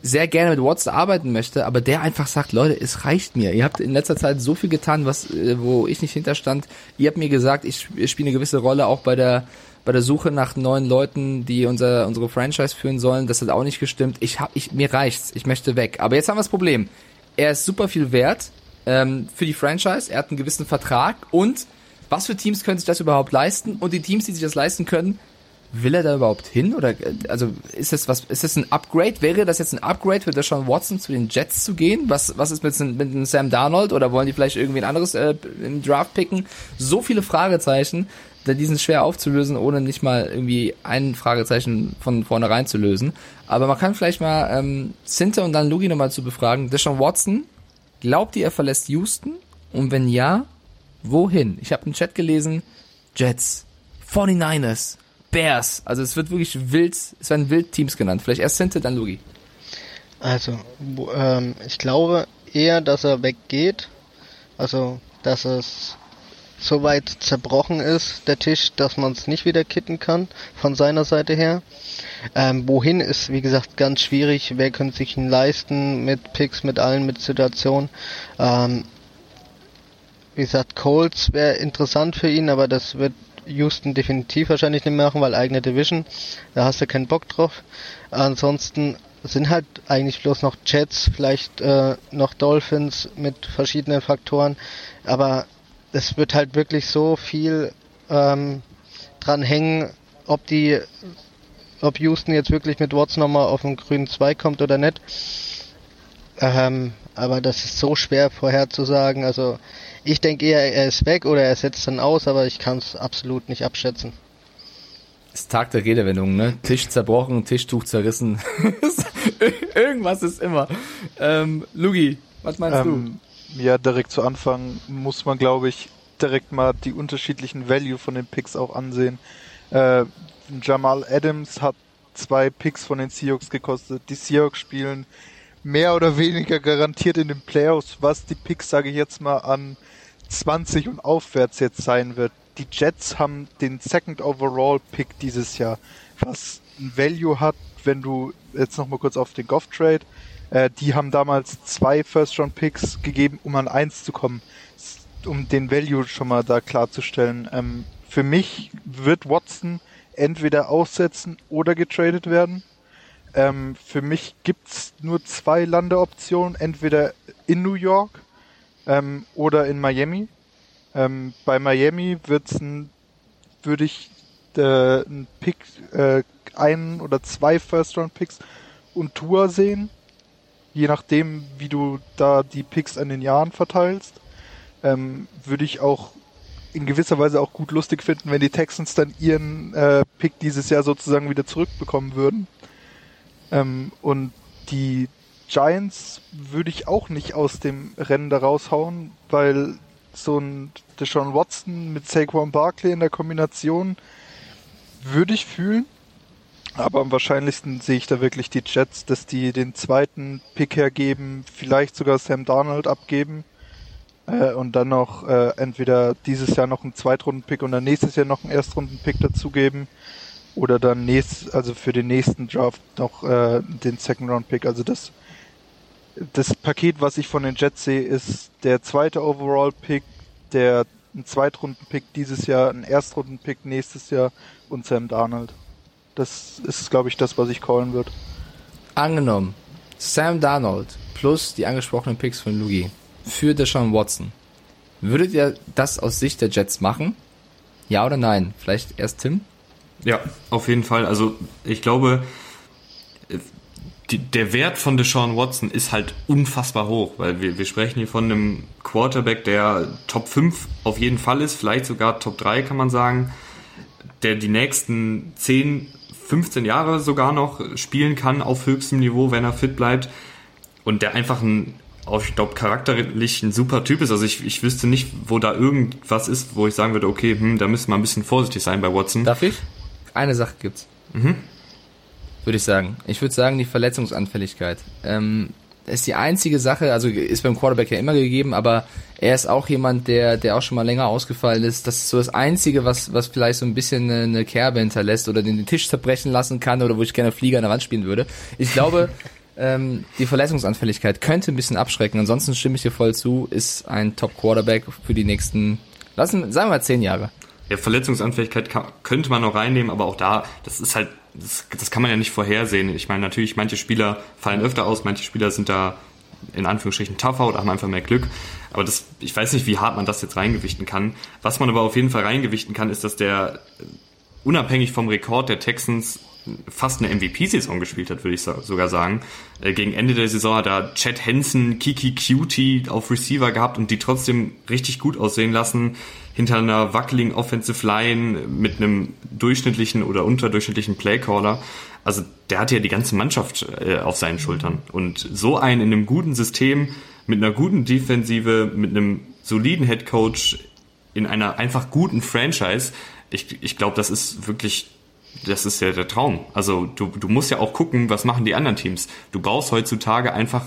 sehr gerne mit Watson arbeiten möchte, aber der einfach sagt, Leute, es reicht mir. Ihr habt in letzter Zeit so viel getan, was, äh, wo ich nicht hinterstand. Ihr habt mir gesagt, ich, ich spiele eine gewisse Rolle auch bei der, bei der Suche nach neuen Leuten, die unser, unsere Franchise führen sollen. Das hat auch nicht gestimmt. Ich hab, ich, mir reicht's. Ich möchte weg. Aber jetzt haben wir das Problem. Er ist super viel wert, ähm, für die Franchise. Er hat einen gewissen Vertrag und was für Teams können sich das überhaupt leisten? Und die Teams, die sich das leisten können, will er da überhaupt hin? Oder also ist das was? Ist das ein Upgrade? Wäre das jetzt ein Upgrade für Deshaun Watson zu den Jets zu gehen? Was was ist mit, mit einem Sam Darnold oder wollen die vielleicht irgendwie ein anderes äh, im Draft picken? So viele Fragezeichen, da diesen schwer aufzulösen, ohne nicht mal irgendwie ein Fragezeichen von vornherein zu lösen. Aber man kann vielleicht mal ähm, Sinte und dann Lugi nochmal zu befragen. Deshaun Watson, glaubt ihr, er verlässt Houston? Und wenn ja, wohin? Ich habe im Chat gelesen, Jets, 49ers, Bears. Also es wird wirklich wild, es werden wild Teams genannt. Vielleicht erst Sinte, dann Lugi. Also, ähm, ich glaube eher, dass er weggeht. Also, dass es so weit zerbrochen ist, der Tisch, dass man es nicht wieder kitten kann, von seiner Seite her. Ähm, wohin ist, wie gesagt, ganz schwierig. Wer könnte sich ihn leisten mit Picks, mit allen, mit Situationen. Ähm, wie gesagt, Colts wäre interessant für ihn, aber das wird Houston definitiv wahrscheinlich nicht machen, weil eigene Division, da hast du keinen Bock drauf. Ansonsten sind halt eigentlich bloß noch Jets, vielleicht äh, noch Dolphins mit verschiedenen Faktoren, aber es wird halt wirklich so viel ähm, dran hängen, ob die, ob Houston jetzt wirklich mit Watson nochmal auf den grünen Zweig kommt oder nicht. Ähm, aber das ist so schwer vorherzusagen. Also ich denke eher, er ist weg oder er setzt dann aus, aber ich kann es absolut nicht abschätzen. ist Tag der Redewendung, ne? Tisch zerbrochen, Tischtuch zerrissen. Irgendwas ist immer. Ähm, Lugi, was meinst ähm, du? Ja, direkt zu Anfang muss man, glaube ich, direkt mal die unterschiedlichen Value von den Picks auch ansehen. Äh, Jamal Adams hat zwei Picks von den Seahawks gekostet. Die Seahawks spielen mehr oder weniger garantiert in den Playoffs, was die Picks, sage ich jetzt mal, an 20 und aufwärts jetzt sein wird. Die Jets haben den Second Overall Pick dieses Jahr, was ein Value hat, wenn du jetzt nochmal kurz auf den Goff Trade, äh, die haben damals zwei First Round Picks gegeben, um an eins zu kommen, um den Value schon mal da klarzustellen. Ähm, für mich wird Watson entweder aussetzen oder getradet werden. Ähm, für mich gibt's nur zwei Landeoptionen, entweder in New York ähm, oder in Miami. Ähm, bei Miami würde ich äh, ein Pick, äh, einen oder zwei First-Round-Picks und Tour sehen, je nachdem, wie du da die Picks an den Jahren verteilst. Ähm, würde ich auch in gewisser Weise auch gut lustig finden, wenn die Texans dann ihren äh, Pick dieses Jahr sozusagen wieder zurückbekommen würden. Ähm, und die Giants würde ich auch nicht aus dem Rennen da raushauen, weil so ein Deshaun Watson mit Saquon Barkley in der Kombination würde ich fühlen. Aber am wahrscheinlichsten sehe ich da wirklich die Jets, dass die den zweiten Pick hergeben, vielleicht sogar Sam Darnold abgeben äh, und dann noch äh, entweder dieses Jahr noch einen Zweitrunden-Pick und dann nächstes Jahr noch einen Erstrunden-Pick dazugeben oder dann nächst, also für den nächsten Draft noch äh, den Second-Round-Pick. Also das das Paket, was ich von den Jets sehe, ist der zweite Overall-Pick, der ein Zweitrunden-Pick dieses Jahr, ein Erstrunden-Pick nächstes Jahr und Sam Darnold. Das ist, glaube ich, das, was ich callen würde. Angenommen, Sam Darnold plus die angesprochenen Picks von Lugi für Deshaun Watson. Würdet ihr das aus Sicht der Jets machen? Ja oder nein? Vielleicht erst Tim? Ja, auf jeden Fall. Also ich glaube, die, der Wert von Deshaun Watson ist halt unfassbar hoch, weil wir, wir sprechen hier von einem Quarterback, der Top 5 auf jeden Fall ist, vielleicht sogar Top 3 kann man sagen, der die nächsten 10, 15 Jahre sogar noch spielen kann auf höchstem Niveau, wenn er fit bleibt und der einfach ein auch, ich glaube, charakterlich ein super Typ ist. Also ich, ich wüsste nicht, wo da irgendwas ist, wo ich sagen würde, okay, hm, da müssen wir ein bisschen vorsichtig sein bei Watson. Darf ich? Eine Sache gibt's. Mhm würde ich sagen. Ich würde sagen, die Verletzungsanfälligkeit. Ähm, ist die einzige Sache, also ist beim Quarterback ja immer gegeben, aber er ist auch jemand, der, der auch schon mal länger ausgefallen ist. Das ist so das Einzige, was, was vielleicht so ein bisschen eine, eine Kerbe hinterlässt oder den, den Tisch zerbrechen lassen kann oder wo ich gerne Flieger an der Wand spielen würde. Ich glaube, ähm, die Verletzungsanfälligkeit könnte ein bisschen abschrecken. Ansonsten stimme ich dir voll zu, ist ein Top-Quarterback für die nächsten, lassen, sagen wir mal zehn Jahre. Ja, Verletzungsanfälligkeit kann, könnte man noch reinnehmen, aber auch da, das ist halt das, das kann man ja nicht vorhersehen. Ich meine, natürlich, manche Spieler fallen öfter aus, manche Spieler sind da in Anführungsstrichen tougher oder haben einfach mehr Glück. Aber das, ich weiß nicht, wie hart man das jetzt reingewichten kann. Was man aber auf jeden Fall reingewichten kann, ist, dass der unabhängig vom Rekord der Texans fast eine MVP-Saison gespielt hat, würde ich sogar sagen. Äh, gegen Ende der Saison hat er Chad Henson, Kiki Cutie auf Receiver gehabt und die trotzdem richtig gut aussehen lassen hinter einer wackeligen Offensive Line mit einem durchschnittlichen oder unterdurchschnittlichen Playcaller. Also der hatte ja die ganze Mannschaft äh, auf seinen Schultern. Und so einen in einem guten System, mit einer guten Defensive, mit einem soliden Headcoach, in einer einfach guten Franchise, ich, ich glaube, das ist wirklich das ist ja der Traum. Also du, du musst ja auch gucken, was machen die anderen Teams. Du brauchst heutzutage einfach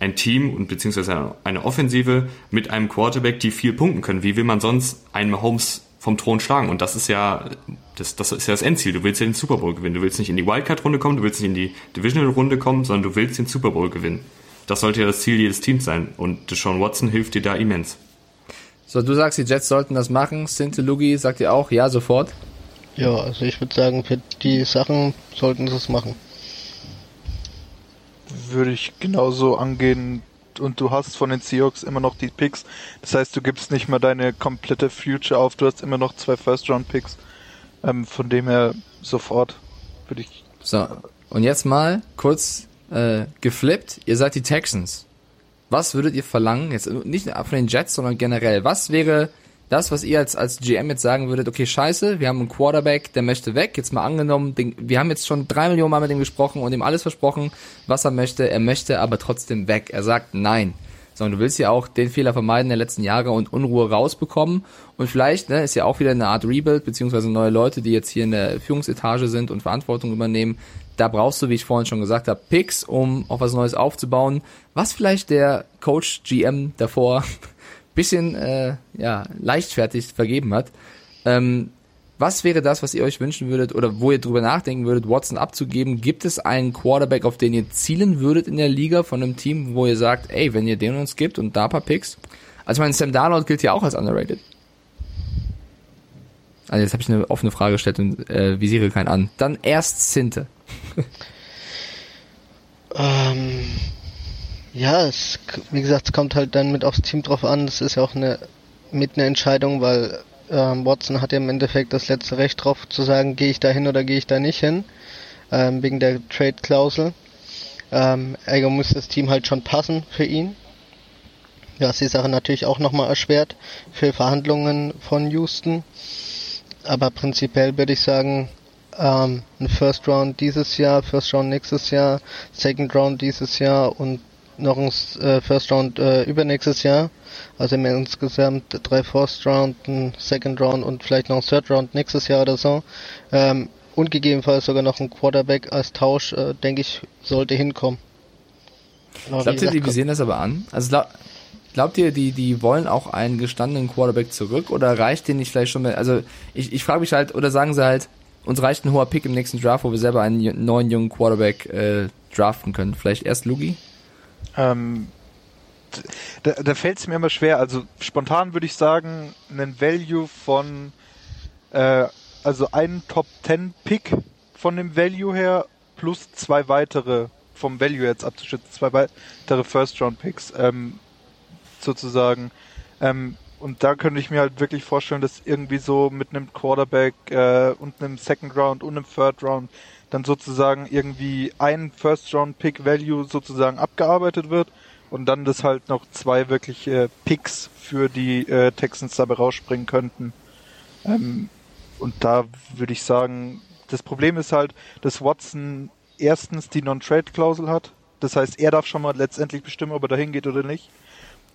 ein Team und beziehungsweise eine Offensive mit einem Quarterback, die viel punkten können. Wie will man sonst einen Holmes vom Thron schlagen? Und das ist ja das, das ist ja das Endziel. Du willst ja den Super Bowl gewinnen. Du willst nicht in die Wildcard-Runde kommen, du willst nicht in die Divisional-Runde kommen, sondern du willst den Super Bowl gewinnen. Das sollte ja das Ziel jedes Teams sein. Und Deshaun Watson hilft dir da immens. So, du sagst, die Jets sollten das machen. Sinte Lugi sagt ihr auch, ja, sofort. Ja, also ich würde sagen, für die Sachen sollten sie es machen würde ich genauso angehen. Und du hast von den Seahawks immer noch die Picks. Das heißt, du gibst nicht mal deine komplette Future auf. Du hast immer noch zwei First-Round-Picks. Ähm, von dem her sofort würde ich. So, und jetzt mal kurz äh, geflippt. Ihr seid die Texans. Was würdet ihr verlangen? Jetzt nicht von den Jets, sondern generell. Was wäre das, was ihr als, als GM jetzt sagen würdet, okay, scheiße, wir haben einen Quarterback, der möchte weg, jetzt mal angenommen, den, wir haben jetzt schon drei Millionen Mal mit ihm gesprochen und ihm alles versprochen, was er möchte, er möchte aber trotzdem weg. Er sagt nein. Sondern du willst ja auch den Fehler vermeiden der letzten Jahre und Unruhe rausbekommen. Und vielleicht ne, ist ja auch wieder eine Art Rebuild, beziehungsweise neue Leute, die jetzt hier in der Führungsetage sind und Verantwortung übernehmen. Da brauchst du, wie ich vorhin schon gesagt habe, Picks, um auch was Neues aufzubauen, was vielleicht der Coach GM davor bisschen äh, ja, leichtfertig vergeben hat. Ähm, was wäre das, was ihr euch wünschen würdet oder wo ihr drüber nachdenken würdet, Watson abzugeben? Gibt es einen Quarterback, auf den ihr zielen würdet in der Liga von einem Team, wo ihr sagt, ey, wenn ihr den uns gibt und da ein paar Picks? Also mein Sam Darnold gilt ja auch als underrated. Also jetzt habe ich eine offene Frage gestellt und äh, visiere keinen an. Dann erst Sinte. ähm, ja, es, wie gesagt, es kommt halt dann mit aufs Team drauf an. Das ist ja auch eine mit einer Entscheidung, weil ähm, Watson hat ja im Endeffekt das letzte Recht drauf zu sagen, gehe ich da hin oder gehe ich da nicht hin, ähm, wegen der Trade-Klausel. Ähm, Ego muss das Team halt schon passen für ihn. Ist die Sache natürlich auch nochmal erschwert für Verhandlungen von Houston. Aber prinzipiell würde ich sagen, ähm, ein First Round dieses Jahr, First Round nächstes Jahr, Second Round dieses Jahr und noch ein äh, First Round äh, übernächstes Jahr. Also im insgesamt drei First Round, ein Second Round und vielleicht noch ein Third Round nächstes Jahr oder so. Ähm, und gegebenenfalls sogar noch ein Quarterback als Tausch, äh, denke ich, sollte hinkommen. Glaubt ihr, die sehen das aber an? Also glaub, glaubt ihr, die, die wollen auch einen gestandenen Quarterback zurück oder reicht denen nicht vielleicht schon mehr? Also ich, ich frage mich halt, oder sagen sie halt, uns reicht ein hoher Pick im nächsten Draft, wo wir selber einen neuen jungen Quarterback äh, draften können. Vielleicht erst Lugi? Ähm, da da fällt es mir immer schwer. Also spontan würde ich sagen, einen Value von, äh, also einen Top 10 Pick von dem Value her plus zwei weitere vom Value jetzt abzuschätzen, zwei weitere First Round Picks ähm, sozusagen. Ähm, und da könnte ich mir halt wirklich vorstellen, dass irgendwie so mit einem Quarterback äh, und einem Second Round und einem Third Round dann sozusagen irgendwie ein First Round Pick Value sozusagen abgearbeitet wird und dann das halt noch zwei wirklich äh, Picks für die äh, Texans dabei rausspringen könnten. Ähm, und da würde ich sagen, das Problem ist halt, dass Watson erstens die Non-Trade-Klausel hat. Das heißt, er darf schon mal letztendlich bestimmen, ob er dahin geht oder nicht.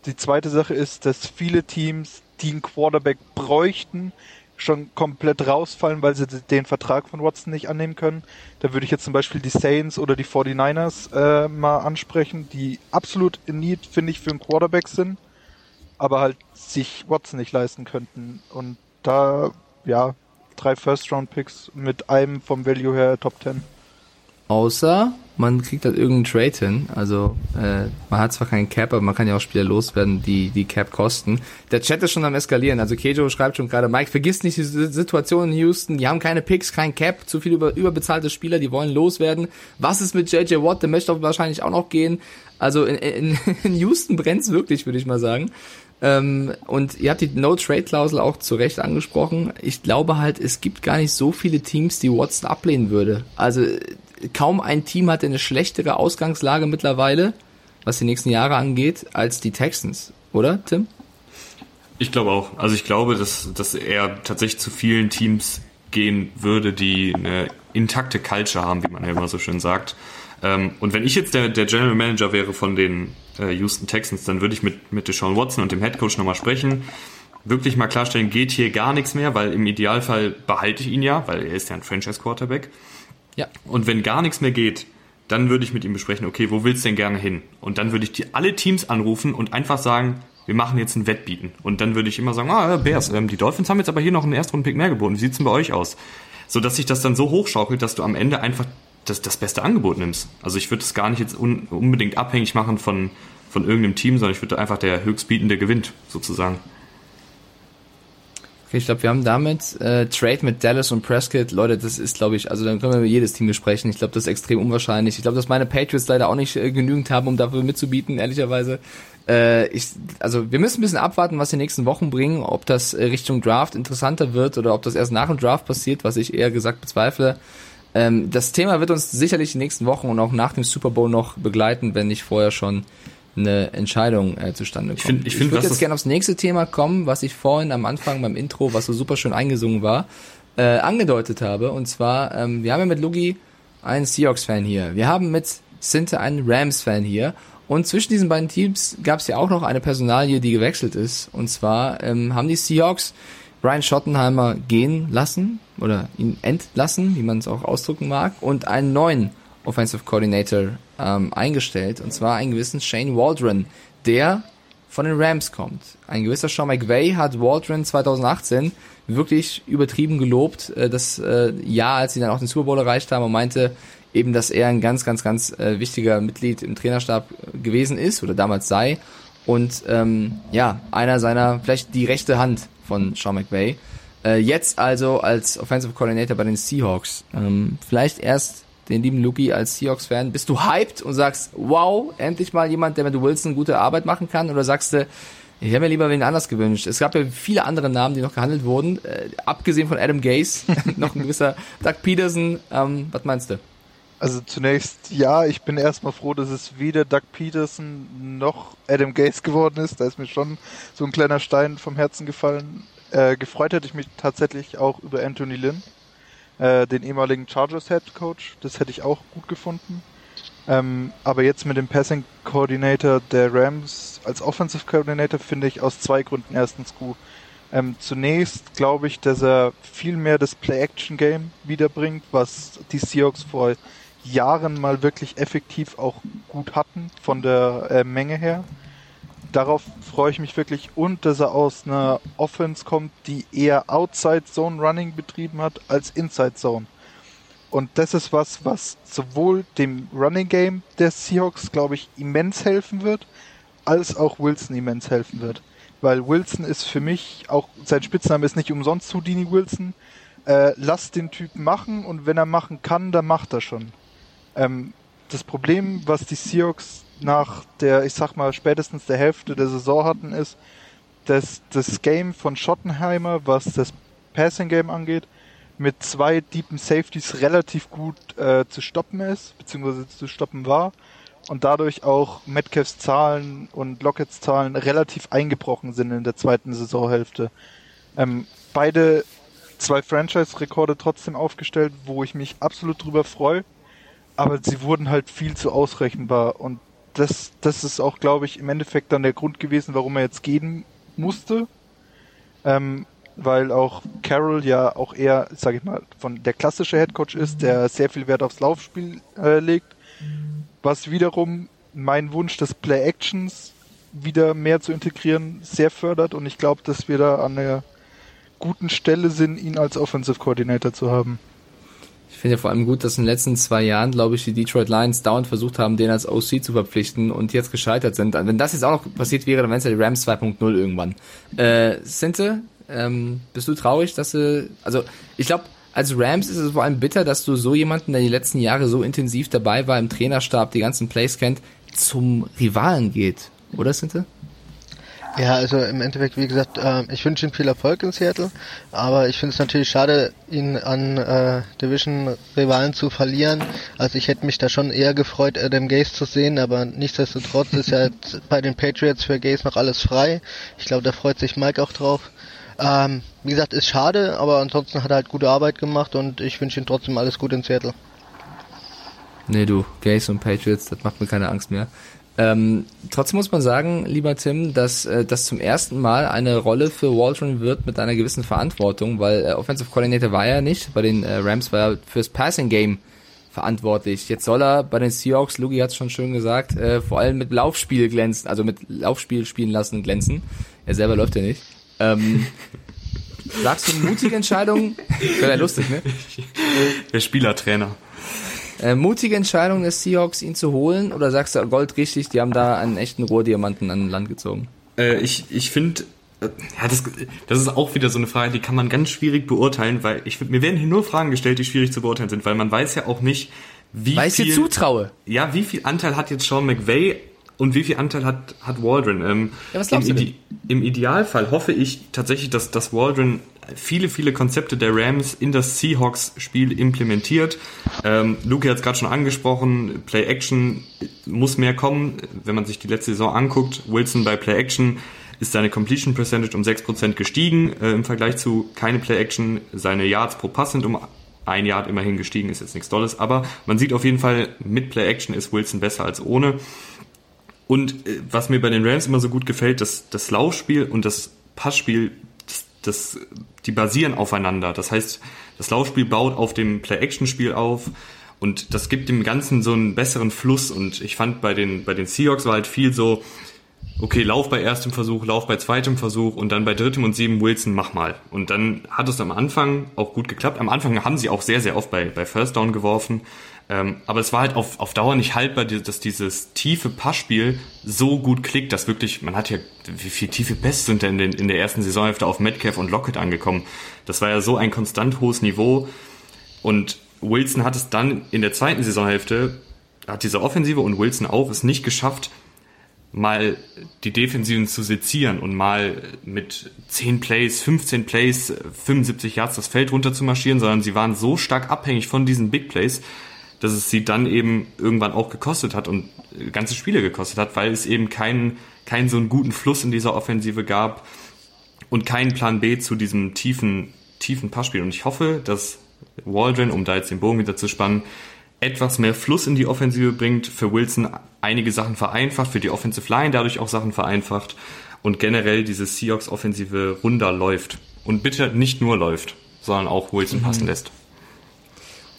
Die zweite Sache ist, dass viele Teams, die einen Quarterback bräuchten, schon komplett rausfallen, weil sie den Vertrag von Watson nicht annehmen können. Da würde ich jetzt zum Beispiel die Saints oder die 49ers äh, mal ansprechen, die absolut in Need, finde ich, für einen Quarterback sind, aber halt sich Watson nicht leisten könnten. Und da, ja, drei First-Round-Picks mit einem vom Value her Top 10. Außer man kriegt halt irgendeinen Trade hin. Also äh, man hat zwar keinen Cap, aber man kann ja auch Spieler loswerden, die die Cap kosten. Der Chat ist schon am eskalieren. Also Kejo schreibt schon gerade, Mike, vergiss nicht die Situation in Houston. Die haben keine Picks, kein Cap, zu viel über, überbezahlte Spieler, die wollen loswerden. Was ist mit JJ Watt? Der möchte wahrscheinlich auch noch gehen. Also in, in, in Houston brennt's wirklich, würde ich mal sagen. Ähm, und ihr habt die No-Trade-Klausel auch zu Recht angesprochen. Ich glaube halt, es gibt gar nicht so viele Teams, die Watson ablehnen würde. Also kaum ein Team hat eine schlechtere Ausgangslage mittlerweile, was die nächsten Jahre angeht, als die Texans, oder, Tim? Ich glaube auch. Also ich glaube, dass, dass er tatsächlich zu vielen Teams gehen würde, die eine intakte Culture haben, wie man ja immer so schön sagt. Ähm, und wenn ich jetzt der, der General Manager wäre von den äh, Houston Texans, dann würde ich mit, mit Deshaun Watson und dem Head Coach nochmal sprechen. Wirklich mal klarstellen, geht hier gar nichts mehr, weil im Idealfall behalte ich ihn ja, weil er ist ja ein Franchise Quarterback. Ja. Und wenn gar nichts mehr geht, dann würde ich mit ihm besprechen, okay, wo willst du denn gerne hin? Und dann würde ich die, alle Teams anrufen und einfach sagen, wir machen jetzt ein Wettbieten. Und dann würde ich immer sagen, ah, Bears, ähm, die Dolphins haben jetzt aber hier noch einen Erstrunden-Pick mehr geboten. Wie sieht's denn bei euch aus? So dass sich das dann so hochschaukelt, dass du am Ende einfach das, das beste Angebot nimmst. Also ich würde es gar nicht jetzt un, unbedingt abhängig machen von, von irgendeinem Team, sondern ich würde einfach der Höchstbietende gewinnt, sozusagen. Okay, ich glaube, wir haben damit äh, Trade mit Dallas und Prescott. Leute, das ist, glaube ich, also dann können wir über jedes Team besprechen. Ich glaube, das ist extrem unwahrscheinlich. Ich glaube, dass meine Patriots leider auch nicht äh, genügend haben, um dafür mitzubieten, ehrlicherweise. Äh, ich, also wir müssen ein bisschen abwarten, was die nächsten Wochen bringen, ob das äh, Richtung Draft interessanter wird oder ob das erst nach dem Draft passiert, was ich eher gesagt bezweifle. Ähm, das Thema wird uns sicherlich die nächsten Wochen und auch nach dem Super Bowl noch begleiten, wenn nicht vorher schon eine Entscheidung äh, zustande kommt. Ich, find, ich, find, ich würde jetzt gerne aufs nächste Thema kommen, was ich vorhin am Anfang beim Intro, was so super schön eingesungen war, äh, angedeutet habe. Und zwar, ähm, wir haben ja mit Lugi einen Seahawks-Fan hier. Wir haben mit Sinte einen Rams-Fan hier. Und zwischen diesen beiden Teams gab es ja auch noch eine Personalie, die gewechselt ist. Und zwar ähm, haben die Seahawks Brian Schottenheimer gehen lassen oder ihn entlassen, wie man es auch ausdrücken mag, und einen neuen Offensive Coordinator ähm, eingestellt, und zwar einen gewissen Shane Waldron, der von den Rams kommt. Ein gewisser Sean McVay hat Waldron 2018 wirklich übertrieben gelobt, äh, das äh, Jahr, als sie dann auch den Super Bowl erreicht haben und meinte eben, dass er ein ganz, ganz, ganz äh, wichtiger Mitglied im Trainerstab gewesen ist oder damals sei und ähm, ja, einer seiner, vielleicht die rechte Hand von Sean McVay. Äh, jetzt also als Offensive Coordinator bei den Seahawks. Ähm, vielleicht erst den lieben Luki als Seahawks-Fan. Bist du hyped und sagst, wow, endlich mal jemand, der mit Wilson gute Arbeit machen kann? Oder sagst du, ich hätte mir lieber wen anders gewünscht. Es gab ja viele andere Namen, die noch gehandelt wurden. Äh, abgesehen von Adam Gase, noch ein gewisser Doug Peterson. Ähm, was meinst du? Also zunächst, ja, ich bin erstmal froh, dass es weder Doug Peterson noch Adam Gase geworden ist. Da ist mir schon so ein kleiner Stein vom Herzen gefallen. Äh, gefreut hätte ich mich tatsächlich auch über Anthony Lynn, äh, den ehemaligen Chargers Head Coach. Das hätte ich auch gut gefunden. Ähm, aber jetzt mit dem Passing Coordinator der Rams als Offensive Coordinator finde ich aus zwei Gründen erstens gut. Ähm, zunächst glaube ich, dass er viel mehr das Play-Action-Game wiederbringt, was die Seahawks vor Jahren mal wirklich effektiv auch gut hatten von der äh, Menge her. Darauf freue ich mich wirklich und dass er aus einer Offense kommt, die eher Outside Zone Running betrieben hat als Inside Zone. Und das ist was, was sowohl dem Running Game der Seahawks, glaube ich, immens helfen wird, als auch Wilson immens helfen wird. Weil Wilson ist für mich, auch sein Spitzname ist nicht umsonst Houdini Wilson, äh, lass den Typen machen und wenn er machen kann, dann macht er schon. Ähm, das Problem, was die Seahawks nach der, ich sag mal, spätestens der Hälfte der Saison hatten, ist, dass das Game von Schottenheimer, was das Passing Game angeht, mit zwei deepen Safeties relativ gut äh, zu stoppen ist, beziehungsweise zu stoppen war und dadurch auch Metcalfs Zahlen und Lockets Zahlen relativ eingebrochen sind in der zweiten Saisonhälfte. Ähm, beide zwei Franchise-Rekorde trotzdem aufgestellt, wo ich mich absolut drüber freue, aber sie wurden halt viel zu ausrechenbar und das, das ist auch, glaube ich, im Endeffekt dann der Grund gewesen, warum er jetzt gehen musste. Ähm, weil auch Carroll ja auch eher, sage ich mal, von der klassische Headcoach ist, der sehr viel Wert aufs Laufspiel äh, legt, was wiederum mein Wunsch des Play Actions wieder mehr zu integrieren sehr fördert und ich glaube, dass wir da an einer guten Stelle sind, ihn als Offensive Coordinator zu haben. Ich finde ja vor allem gut, dass in den letzten zwei Jahren, glaube ich, die Detroit Lions dauernd versucht haben, den als OC zu verpflichten und jetzt gescheitert sind. Wenn das jetzt auch noch passiert wäre, dann wären es ja die Rams 2.0 irgendwann. Äh, Sinte, ähm, bist du traurig, dass du, also ich glaube, als Rams ist es vor allem bitter, dass du so jemanden, der die letzten Jahre so intensiv dabei war im Trainerstab, die ganzen Plays kennt, zum Rivalen geht, oder Sinte? Ja, also im Endeffekt, wie gesagt, äh, ich wünsche ihm viel Erfolg in Seattle, aber ich finde es natürlich schade, ihn an äh, Division-Rivalen zu verlieren. Also ich hätte mich da schon eher gefreut, Adam Gaze zu sehen, aber nichtsdestotrotz ist ja bei den Patriots für Gaze noch alles frei. Ich glaube, da freut sich Mike auch drauf. Ähm, wie gesagt, ist schade, aber ansonsten hat er halt gute Arbeit gemacht und ich wünsche ihm trotzdem alles Gute in Seattle. Nee, du, Gays und Patriots, das macht mir keine Angst mehr. Ähm, trotzdem muss man sagen, lieber Tim, dass äh, das zum ersten Mal eine Rolle für Waldron wird mit einer gewissen Verantwortung, weil äh, Offensive Coordinator war er nicht, bei den äh, Rams war er fürs Passing Game verantwortlich. Jetzt soll er bei den Seahawks, Lugi hat es schon schön gesagt, äh, vor allem mit Laufspiel glänzen, also mit Laufspiel spielen lassen glänzen. Er selber läuft ja nicht. Ähm, sagst du mutige Entscheidung? Wäre ja lustig, ne? Der Spielertrainer. Äh, mutige Entscheidung des Seahawks, ihn zu holen? Oder sagst du, Gold richtig, die haben da einen echten Rohrdiamanten an Land gezogen? Äh, ich ich finde, äh, ja, das, das ist auch wieder so eine Frage, die kann man ganz schwierig beurteilen, weil ich mir werden hier nur Fragen gestellt, die schwierig zu beurteilen sind, weil man weiß ja auch nicht, wie weil viel... ich dir zutraue. Ja, wie viel Anteil hat jetzt Sean McVay und wie viel Anteil hat, hat Waldron? Ähm, ja, was glaubst im, du Ide Im Idealfall hoffe ich tatsächlich, dass, dass Waldron viele, viele Konzepte der Rams in das Seahawks-Spiel implementiert. Ähm, Luke hat es gerade schon angesprochen, Play-Action muss mehr kommen. Wenn man sich die letzte Saison anguckt, Wilson bei Play-Action ist seine Completion Percentage um 6% gestiegen äh, im Vergleich zu keine Play-Action. Seine Yards pro Pass sind um ein Yard immerhin gestiegen, ist jetzt nichts Dolles, aber man sieht auf jeden Fall, mit Play-Action ist Wilson besser als ohne. Und äh, was mir bei den Rams immer so gut gefällt, dass das Laufspiel und das Passspiel, das, die basieren aufeinander. Das heißt, das Laufspiel baut auf dem Play-Action-Spiel auf und das gibt dem Ganzen so einen besseren Fluss. Und ich fand bei den, bei den Seahawks war halt viel so, okay, Lauf bei erstem Versuch, Lauf bei zweitem Versuch und dann bei drittem und sieben Wilson, mach mal. Und dann hat es am Anfang auch gut geklappt. Am Anfang haben sie auch sehr, sehr oft bei, bei First Down geworfen. Ähm, aber es war halt auf, auf Dauer nicht haltbar, dass dieses tiefe Passspiel so gut klickt, dass wirklich, man hat ja, wie viel tiefe Pässe sind denn in, in der ersten Saisonhälfte auf Metcalf und Lockett angekommen. Das war ja so ein konstant hohes Niveau. Und Wilson hat es dann in der zweiten Saisonhälfte, hat diese Offensive und Wilson auch, es nicht geschafft, mal die Defensiven zu sezieren und mal mit 10 Plays, 15 Plays, 75 Yards das Feld runter zu marschieren, sondern sie waren so stark abhängig von diesen Big Plays, dass es sie dann eben irgendwann auch gekostet hat und ganze Spiele gekostet hat, weil es eben keinen, keinen so einen guten Fluss in dieser Offensive gab und keinen Plan B zu diesem tiefen, tiefen Passspiel. Und ich hoffe, dass Waldron, um da jetzt den Bogen wieder zu spannen, etwas mehr Fluss in die Offensive bringt, für Wilson einige Sachen vereinfacht, für die Offensive Line dadurch auch Sachen vereinfacht und generell diese Seahawks-Offensive runder läuft. Und bitte nicht nur läuft, sondern auch Wilson mhm. passen lässt.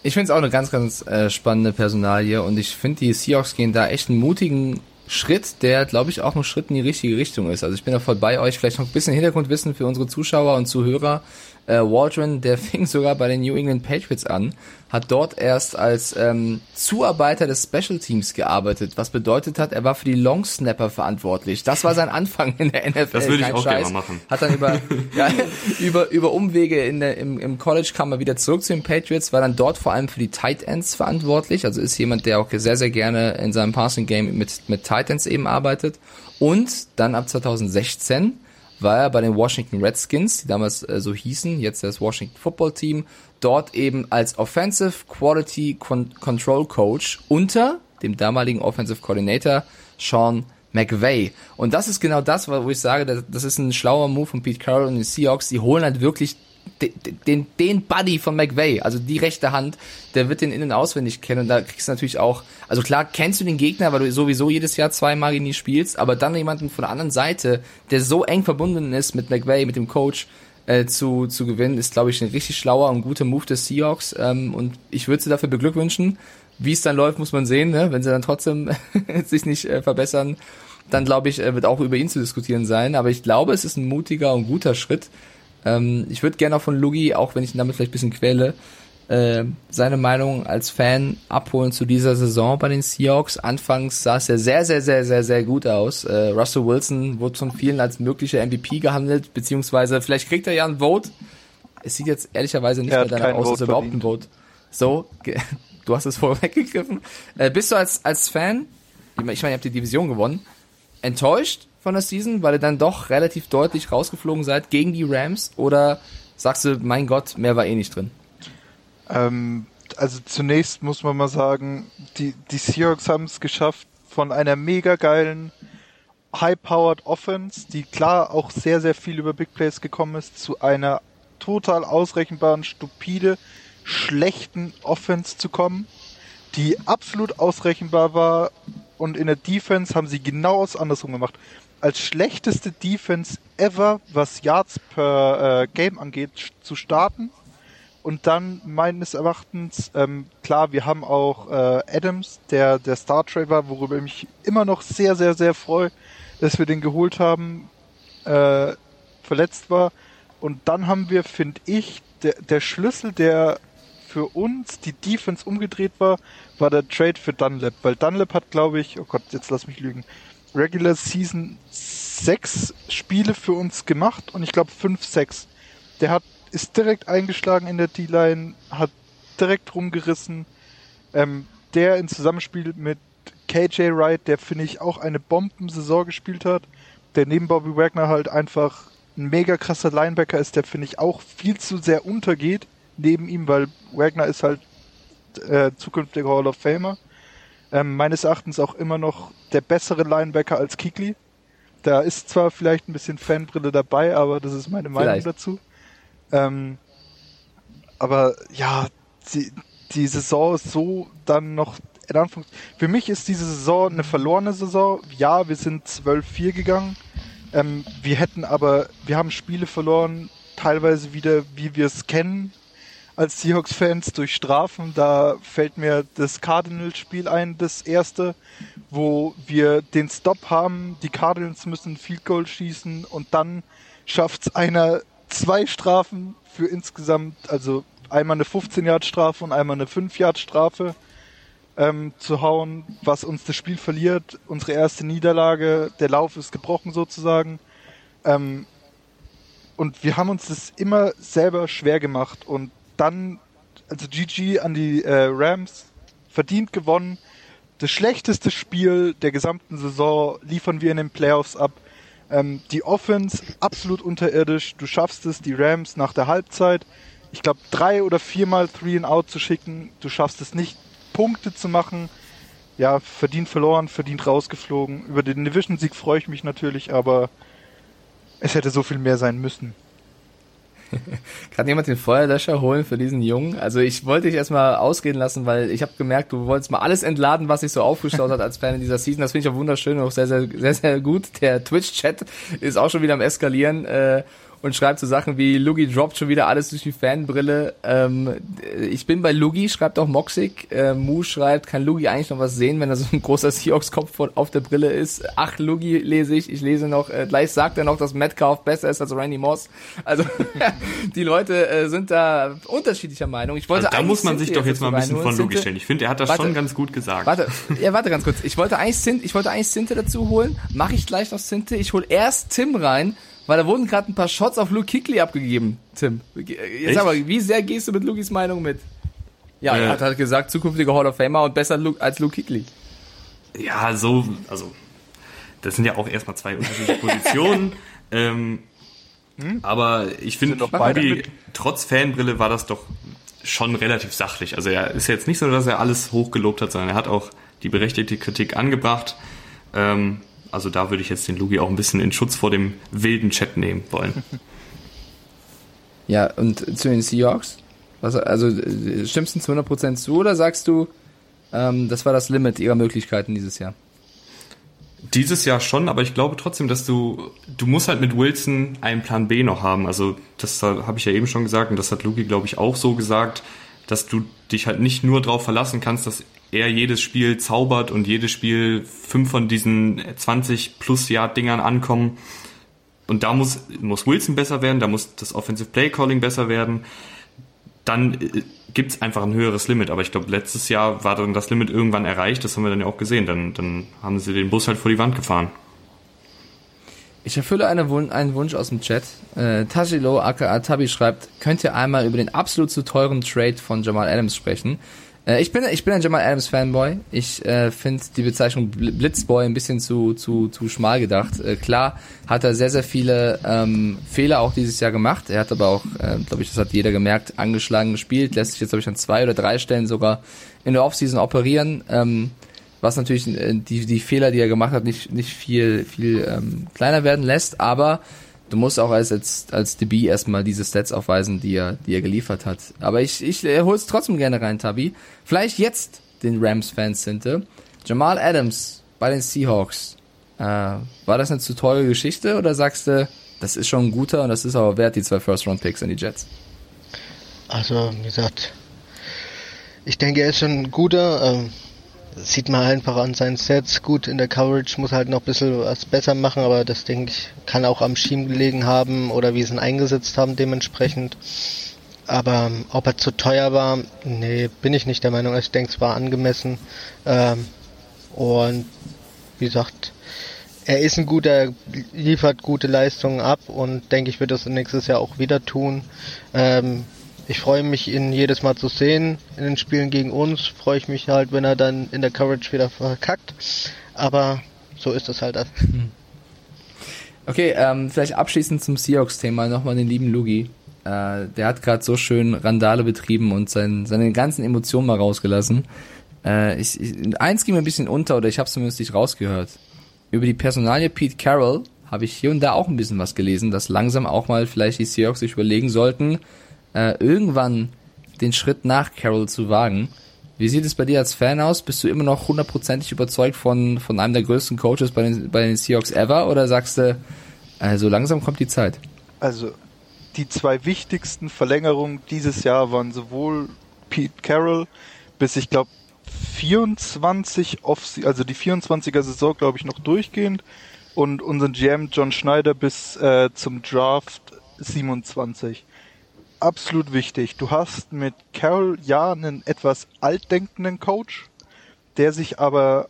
Ich finde es auch eine ganz, ganz äh, spannende Personalie und ich finde, die Seahawks gehen da echt einen mutigen Schritt, der, glaube ich, auch ein Schritt in die richtige Richtung ist. Also ich bin da voll bei euch. Vielleicht noch ein bisschen Hintergrundwissen für unsere Zuschauer und Zuhörer. Äh, Waldron, der fing sogar bei den New England Patriots an, hat dort erst als ähm, Zuarbeiter des Special Teams gearbeitet, was bedeutet hat, er war für die Long Snapper verantwortlich. Das war sein Anfang in der NFL. Das würde ich auch gerne machen. Hat dann über, ja, über, über Umwege in der, im, im College kam er wieder zurück zu den Patriots, war dann dort vor allem für die Tight Ends verantwortlich, also ist jemand, der auch sehr, sehr gerne in seinem Passing Game mit, mit Tight Ends eben arbeitet. Und dann ab 2016 war er bei den Washington Redskins, die damals äh, so hießen, jetzt das Washington Football Team, dort eben als Offensive Quality Con Control Coach unter dem damaligen Offensive Coordinator Sean McVay. Und das ist genau das, wo ich sage, das ist ein schlauer Move von Pete Carroll und den Seahawks. Die holen halt wirklich den, den Buddy von McVay, also die rechte Hand, der wird den innen auswendig kennen und da kriegst du natürlich auch, also klar kennst du den Gegner, weil du sowieso jedes Jahr zweimal gegen ihn spielst, aber dann jemanden von der anderen Seite, der so eng verbunden ist mit McVay, mit dem Coach, äh, zu, zu gewinnen, ist glaube ich ein richtig schlauer und guter Move des Seahawks ähm, und ich würde sie dafür beglückwünschen. Wie es dann läuft, muss man sehen, ne? wenn sie dann trotzdem sich nicht äh, verbessern, dann glaube ich, äh, wird auch über ihn zu diskutieren sein, aber ich glaube, es ist ein mutiger und guter Schritt, ähm, ich würde gerne auch von Lugi, auch wenn ich ihn damit vielleicht ein bisschen quäle, äh, seine Meinung als Fan abholen zu dieser Saison bei den Seahawks. Anfangs sah es ja sehr, sehr, sehr, sehr, sehr gut aus. Äh, Russell Wilson wurde von vielen als möglicher MVP gehandelt, beziehungsweise vielleicht kriegt er ja ein Vote. Es sieht jetzt ehrlicherweise nicht mehr danach aus, dass er überhaupt ein Vote. So, du hast es vorweggegriffen. Äh, bist du als, als Fan, ich meine, ihr habt die Division gewonnen, enttäuscht von der Season, weil ihr dann doch relativ deutlich rausgeflogen seid gegen die Rams? Oder sagst du, mein Gott, mehr war eh nicht drin? Ähm, also zunächst muss man mal sagen, die, die Seahawks haben es geschafft, von einer mega geilen High-Powered Offense, die klar auch sehr, sehr viel über Big Plays gekommen ist, zu einer total ausrechenbaren, stupide, schlechten Offense zu kommen, die absolut ausrechenbar war und in der Defense haben sie genau das andersrum gemacht als schlechteste Defense ever, was Yards per äh, Game angeht, zu starten. Und dann meines Erachtens, ähm, klar, wir haben auch äh, Adams, der der Star Trade war, worüber ich mich immer noch sehr, sehr, sehr freue, dass wir den geholt haben, äh, verletzt war. Und dann haben wir, finde ich, der, der Schlüssel, der für uns die Defense umgedreht war, war der Trade für Dunlap. Weil Dunlap hat, glaube ich, oh Gott, jetzt lass mich lügen, Regular Season sechs Spiele für uns gemacht und ich glaube fünf, sechs. Der hat, ist direkt eingeschlagen in der D-Line, hat direkt rumgerissen. Ähm, der in Zusammenspiel mit KJ Wright, der finde ich auch eine Bombensaison gespielt hat, der neben Bobby Wagner halt einfach ein mega krasser Linebacker ist, der finde ich auch viel zu sehr untergeht neben ihm, weil Wagner ist halt äh, zukünftiger Hall of Famer. Ähm, meines Erachtens auch immer noch der bessere Linebacker als Kikli. Da ist zwar vielleicht ein bisschen Fanbrille dabei, aber das ist meine Meinung vielleicht. dazu. Ähm, aber ja, die, die Saison ist so dann noch in Anführungs Für mich ist diese Saison eine verlorene Saison. Ja, wir sind 12-4 gegangen. Ähm, wir hätten aber, wir haben Spiele verloren, teilweise wieder, wie wir es kennen, als Seahawks-Fans durch Strafen. Da fällt mir das Cardinals-Spiel ein, das erste, wo wir den Stop haben, die Cardinals müssen Field Goal schießen und dann schafft es einer zwei Strafen für insgesamt, also einmal eine 15-Yard-Strafe und einmal eine 5-Yard-Strafe ähm, zu hauen, was uns das Spiel verliert. Unsere erste Niederlage, der Lauf ist gebrochen sozusagen. Ähm, und wir haben uns das immer selber schwer gemacht und dann, also GG an die äh, Rams, verdient gewonnen. Das schlechteste Spiel der gesamten Saison liefern wir in den Playoffs ab. Ähm, die Offense absolut unterirdisch. Du schaffst es, die Rams nach der Halbzeit, ich glaube, drei oder viermal Three and Out zu schicken. Du schaffst es nicht, Punkte zu machen. Ja, verdient verloren, verdient rausgeflogen. Über den Division-Sieg freue ich mich natürlich, aber es hätte so viel mehr sein müssen. Kann jemand den Feuerlöscher holen für diesen Jungen? Also ich wollte dich erstmal ausgehen lassen, weil ich habe gemerkt, du wolltest mal alles entladen, was sich so aufgestaut hat als Fan in dieser Season. Das finde ich auch wunderschön und auch sehr, sehr, sehr, sehr gut. Der Twitch-Chat ist auch schon wieder am Eskalieren. Äh, und schreibt so Sachen wie Lugi droppt schon wieder alles durch die Fanbrille. Ähm, ich bin bei Lugi, schreibt auch Moxig. Äh, Mu schreibt, kann Lugi eigentlich noch was sehen, wenn da so ein großer Seahawks-Kopf auf der Brille ist? Ach, Lugi lese ich. Ich lese noch, äh, gleich sagt er noch, dass Metcalf besser ist als Randy Moss. Also die Leute äh, sind da unterschiedlicher Meinung. Ich wollte also, da muss man sich doch jetzt mal ein bisschen von Lugi stellen. Ich finde, er hat das warte, schon ganz gut gesagt. Warte, ja, warte ganz kurz. Ich wollte eigentlich Sinte, ich wollte eigentlich Sinte dazu holen. Mache ich gleich noch Sinte. Ich hole erst Tim rein weil da wurden gerade ein paar Shots auf Luke Kickley abgegeben, Tim. Jetzt mal, wie sehr gehst du mit Lukis Meinung mit? Ja, äh, er hat halt gesagt, zukünftiger Hall of Famer und besser als Luke Kickley. Ja, so, also, das sind ja auch erstmal zwei unterschiedliche Positionen. ähm, hm? Aber ich finde, trotz Fanbrille war das doch schon relativ sachlich. Also er ist jetzt nicht so, dass er alles hochgelobt hat, sondern er hat auch die berechtigte Kritik angebracht. Ähm, also da würde ich jetzt den Lugi auch ein bisschen in Schutz vor dem wilden Chat nehmen wollen. Ja, und zu den Seahawks? Was, also stimmst du zu 100% zu oder sagst du, ähm, das war das Limit ihrer Möglichkeiten dieses Jahr? Dieses Jahr schon, aber ich glaube trotzdem, dass du, du musst halt mit Wilson einen Plan B noch haben. Also das habe ich ja eben schon gesagt und das hat Luki, glaube ich, auch so gesagt, dass du dich halt nicht nur darauf verlassen kannst, dass er jedes Spiel zaubert und jedes Spiel fünf von diesen 20 plus Yard Dingern ankommen. Und da muss, muss Wilson besser werden, da muss das Offensive Play Calling besser werden. Dann äh, gibt's einfach ein höheres Limit. Aber ich glaube, letztes Jahr war dann das Limit irgendwann erreicht. Das haben wir dann ja auch gesehen. Dann, dann haben sie den Bus halt vor die Wand gefahren. Ich erfülle eine Wun einen Wunsch aus dem Chat. Äh, Tajilo aka Tabi schreibt, könnt ihr einmal über den absolut zu teuren Trade von Jamal Adams sprechen? Äh, ich bin ich bin ein Jamal Adams Fanboy. Ich äh, finde die Bezeichnung Blitzboy ein bisschen zu zu zu schmal gedacht. Äh, klar hat er sehr sehr viele ähm, Fehler auch dieses Jahr gemacht. Er hat aber auch, äh, glaube ich, das hat jeder gemerkt, angeschlagen gespielt. Lässt sich jetzt glaube ich an zwei oder drei Stellen sogar in der Offseason operieren. Ähm, was natürlich äh, die die Fehler, die er gemacht hat, nicht nicht viel viel ähm, kleiner werden lässt, aber du musst auch als, als, als DB erstmal diese Stats aufweisen, die er, die er geliefert hat. Aber ich, ich äh, hol's trotzdem gerne rein, Tabi. Vielleicht jetzt den Rams-Fans sind. Jamal Adams bei den Seahawks. Äh, war das eine zu teure Geschichte oder sagst du, das ist schon ein guter und das ist aber wert, die zwei First-Round-Picks in die Jets? Also, wie gesagt, ich denke, er ist schon ein guter. Ähm sieht man einfach an seinen Sets. Gut, in der Coverage muss halt noch ein bisschen was besser machen, aber das denke ich, kann auch am Schiem gelegen haben oder wie sie ihn eingesetzt haben dementsprechend. Aber ähm, ob er zu teuer war, nee, bin ich nicht der Meinung. Ich denke, es war angemessen. Ähm, und wie gesagt, er ist ein guter, liefert gute Leistungen ab und denke ich, wird das nächstes Jahr auch wieder tun. Ähm, ich freue mich, ihn jedes Mal zu sehen. In den Spielen gegen uns freue ich mich halt, wenn er dann in der Coverage wieder verkackt. Aber so ist das halt. Okay, ähm, vielleicht abschließend zum Seahawks-Thema nochmal den lieben Lugi. Äh, der hat gerade so schön Randale betrieben und sein, seine ganzen Emotionen mal rausgelassen. Äh, ich, ich, eins ging mir ein bisschen unter, oder ich habe zumindest nicht rausgehört. Über die Personalie Pete Carroll habe ich hier und da auch ein bisschen was gelesen, dass langsam auch mal vielleicht die Seahawks sich überlegen sollten, äh, irgendwann den Schritt nach Carroll zu wagen. Wie sieht es bei dir als Fan aus? Bist du immer noch hundertprozentig überzeugt von, von einem der größten Coaches bei den, bei den Seahawks ever oder sagst du, äh, so langsam kommt die Zeit? Also, die zwei wichtigsten Verlängerungen dieses Jahr waren sowohl Pete Carroll bis ich glaube 24 off, also die 24er Saison glaube ich noch durchgehend und unseren GM John Schneider bis äh, zum Draft 27 absolut wichtig. Du hast mit Carroll ja einen etwas altdenkenden Coach, der sich aber,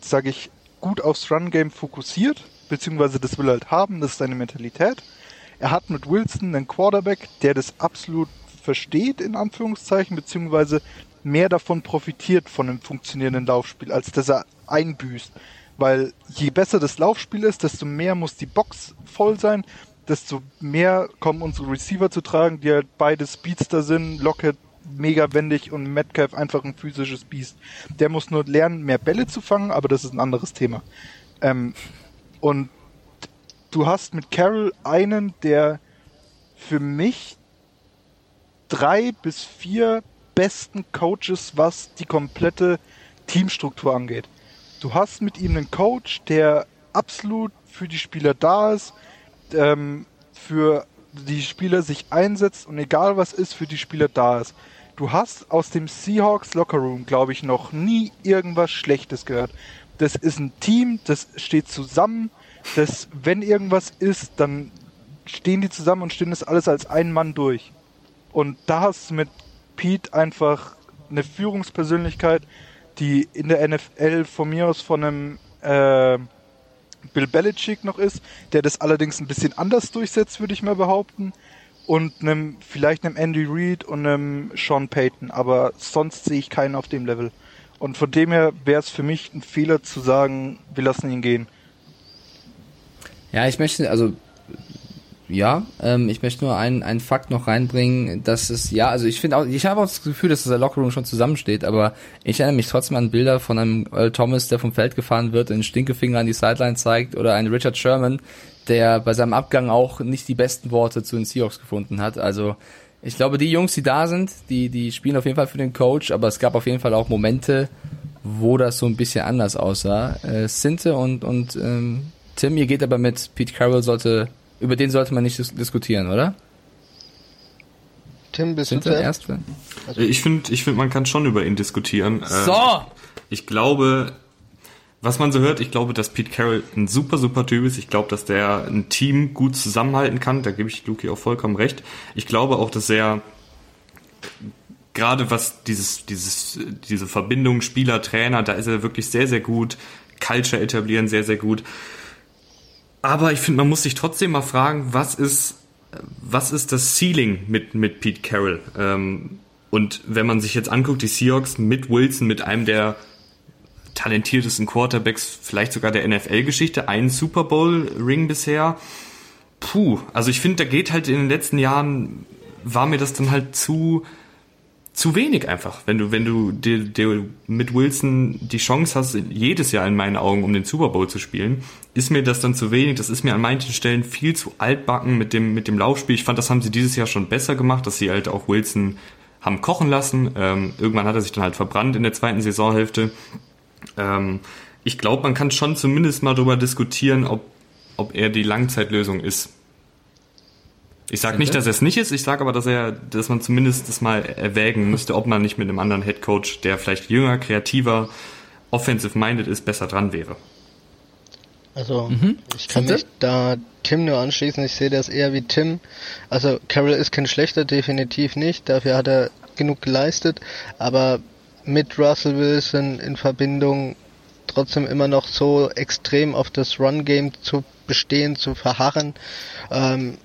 sage ich, gut aufs Run-Game fokussiert, beziehungsweise das will er halt haben, das ist seine Mentalität. Er hat mit Wilson einen Quarterback, der das absolut versteht, in Anführungszeichen, beziehungsweise mehr davon profitiert von einem funktionierenden Laufspiel, als dass er einbüßt. Weil je besser das Laufspiel ist, desto mehr muss die Box voll sein, desto mehr kommen unsere Receiver zu tragen, die halt beide Speedster sind, Lockett mega wendig und Metcalf einfach ein physisches Biest. Der muss nur lernen, mehr Bälle zu fangen, aber das ist ein anderes Thema. Ähm, und du hast mit Carroll einen, der für mich drei bis vier besten Coaches, was die komplette Teamstruktur angeht. Du hast mit ihm einen Coach, der absolut für die Spieler da ist, ähm, für die Spieler sich einsetzt und egal was ist, für die Spieler da ist. Du hast aus dem Seahawks Locker Room, glaube ich, noch nie irgendwas Schlechtes gehört. Das ist ein Team, das steht zusammen, das, wenn irgendwas ist, dann stehen die zusammen und stehen das alles als ein Mann durch. Und da hast du mit Pete einfach eine Führungspersönlichkeit, die in der NFL von mir aus von einem äh, Bill Belichick noch ist, der das allerdings ein bisschen anders durchsetzt, würde ich mal behaupten. Und einem, vielleicht einem Andy Reid und einem Sean Payton, aber sonst sehe ich keinen auf dem Level. Und von dem her wäre es für mich ein Fehler zu sagen, wir lassen ihn gehen. Ja, ich möchte, also ja, ähm, ich möchte nur einen, einen Fakt noch reinbringen, dass es, ja, also ich finde auch, ich habe auch das Gefühl, dass der Lockerroom schon zusammensteht, aber ich erinnere mich trotzdem an Bilder von einem Earl Thomas, der vom Feld gefahren wird, einen Stinkefinger an die Sideline zeigt, oder einen Richard Sherman, der bei seinem Abgang auch nicht die besten Worte zu den Seahawks gefunden hat. Also ich glaube, die Jungs, die da sind, die, die spielen auf jeden Fall für den Coach, aber es gab auf jeden Fall auch Momente, wo das so ein bisschen anders aussah. Äh, Sinte und, und ähm, Tim, ihr geht aber mit Pete Carroll sollte über den sollte man nicht dis diskutieren, oder? Tim, bist Sind du zuerst? Also ich finde, ich finde, man kann schon über ihn diskutieren. So! Ähm, ich glaube, was man so hört, ich glaube, dass Pete Carroll ein super, super Typ ist. Ich glaube, dass der ein Team gut zusammenhalten kann. Da gebe ich Luki auch vollkommen recht. Ich glaube auch, dass er gerade was dieses, dieses, diese Verbindung Spieler, Trainer, da ist er wirklich sehr, sehr gut. Culture etablieren sehr, sehr gut. Aber ich finde, man muss sich trotzdem mal fragen, was ist, was ist das Ceiling mit, mit Pete Carroll? Ähm, und wenn man sich jetzt anguckt, die Seahawks mit Wilson, mit einem der talentiertesten Quarterbacks, vielleicht sogar der NFL-Geschichte, einen Super Bowl-Ring bisher. Puh, also ich finde, da geht halt in den letzten Jahren, war mir das dann halt zu, zu wenig einfach. Wenn du, wenn du dir, dir mit Wilson die Chance hast, jedes Jahr in meinen Augen um den Super Bowl zu spielen, ist mir das dann zu wenig. Das ist mir an manchen Stellen viel zu altbacken mit dem, mit dem Laufspiel. Ich fand, das haben sie dieses Jahr schon besser gemacht, dass sie halt auch Wilson haben kochen lassen. Ähm, irgendwann hat er sich dann halt verbrannt in der zweiten Saisonhälfte. Ähm, ich glaube, man kann schon zumindest mal darüber diskutieren, ob, ob er die Langzeitlösung ist. Ich sage nicht, dass er es nicht ist, ich sage aber, dass er, dass man zumindest das mal erwägen müsste, ob man nicht mit einem anderen Headcoach, der vielleicht jünger, kreativer, offensive-minded ist, besser dran wäre. Also mhm. ich kann mich da Tim nur anschließen, ich sehe das eher wie Tim. Also Carroll ist kein schlechter, definitiv nicht, dafür hat er genug geleistet, aber mit Russell Wilson in Verbindung trotzdem immer noch so extrem auf das Run-Game zu bestehen, zu verharren. Ähm,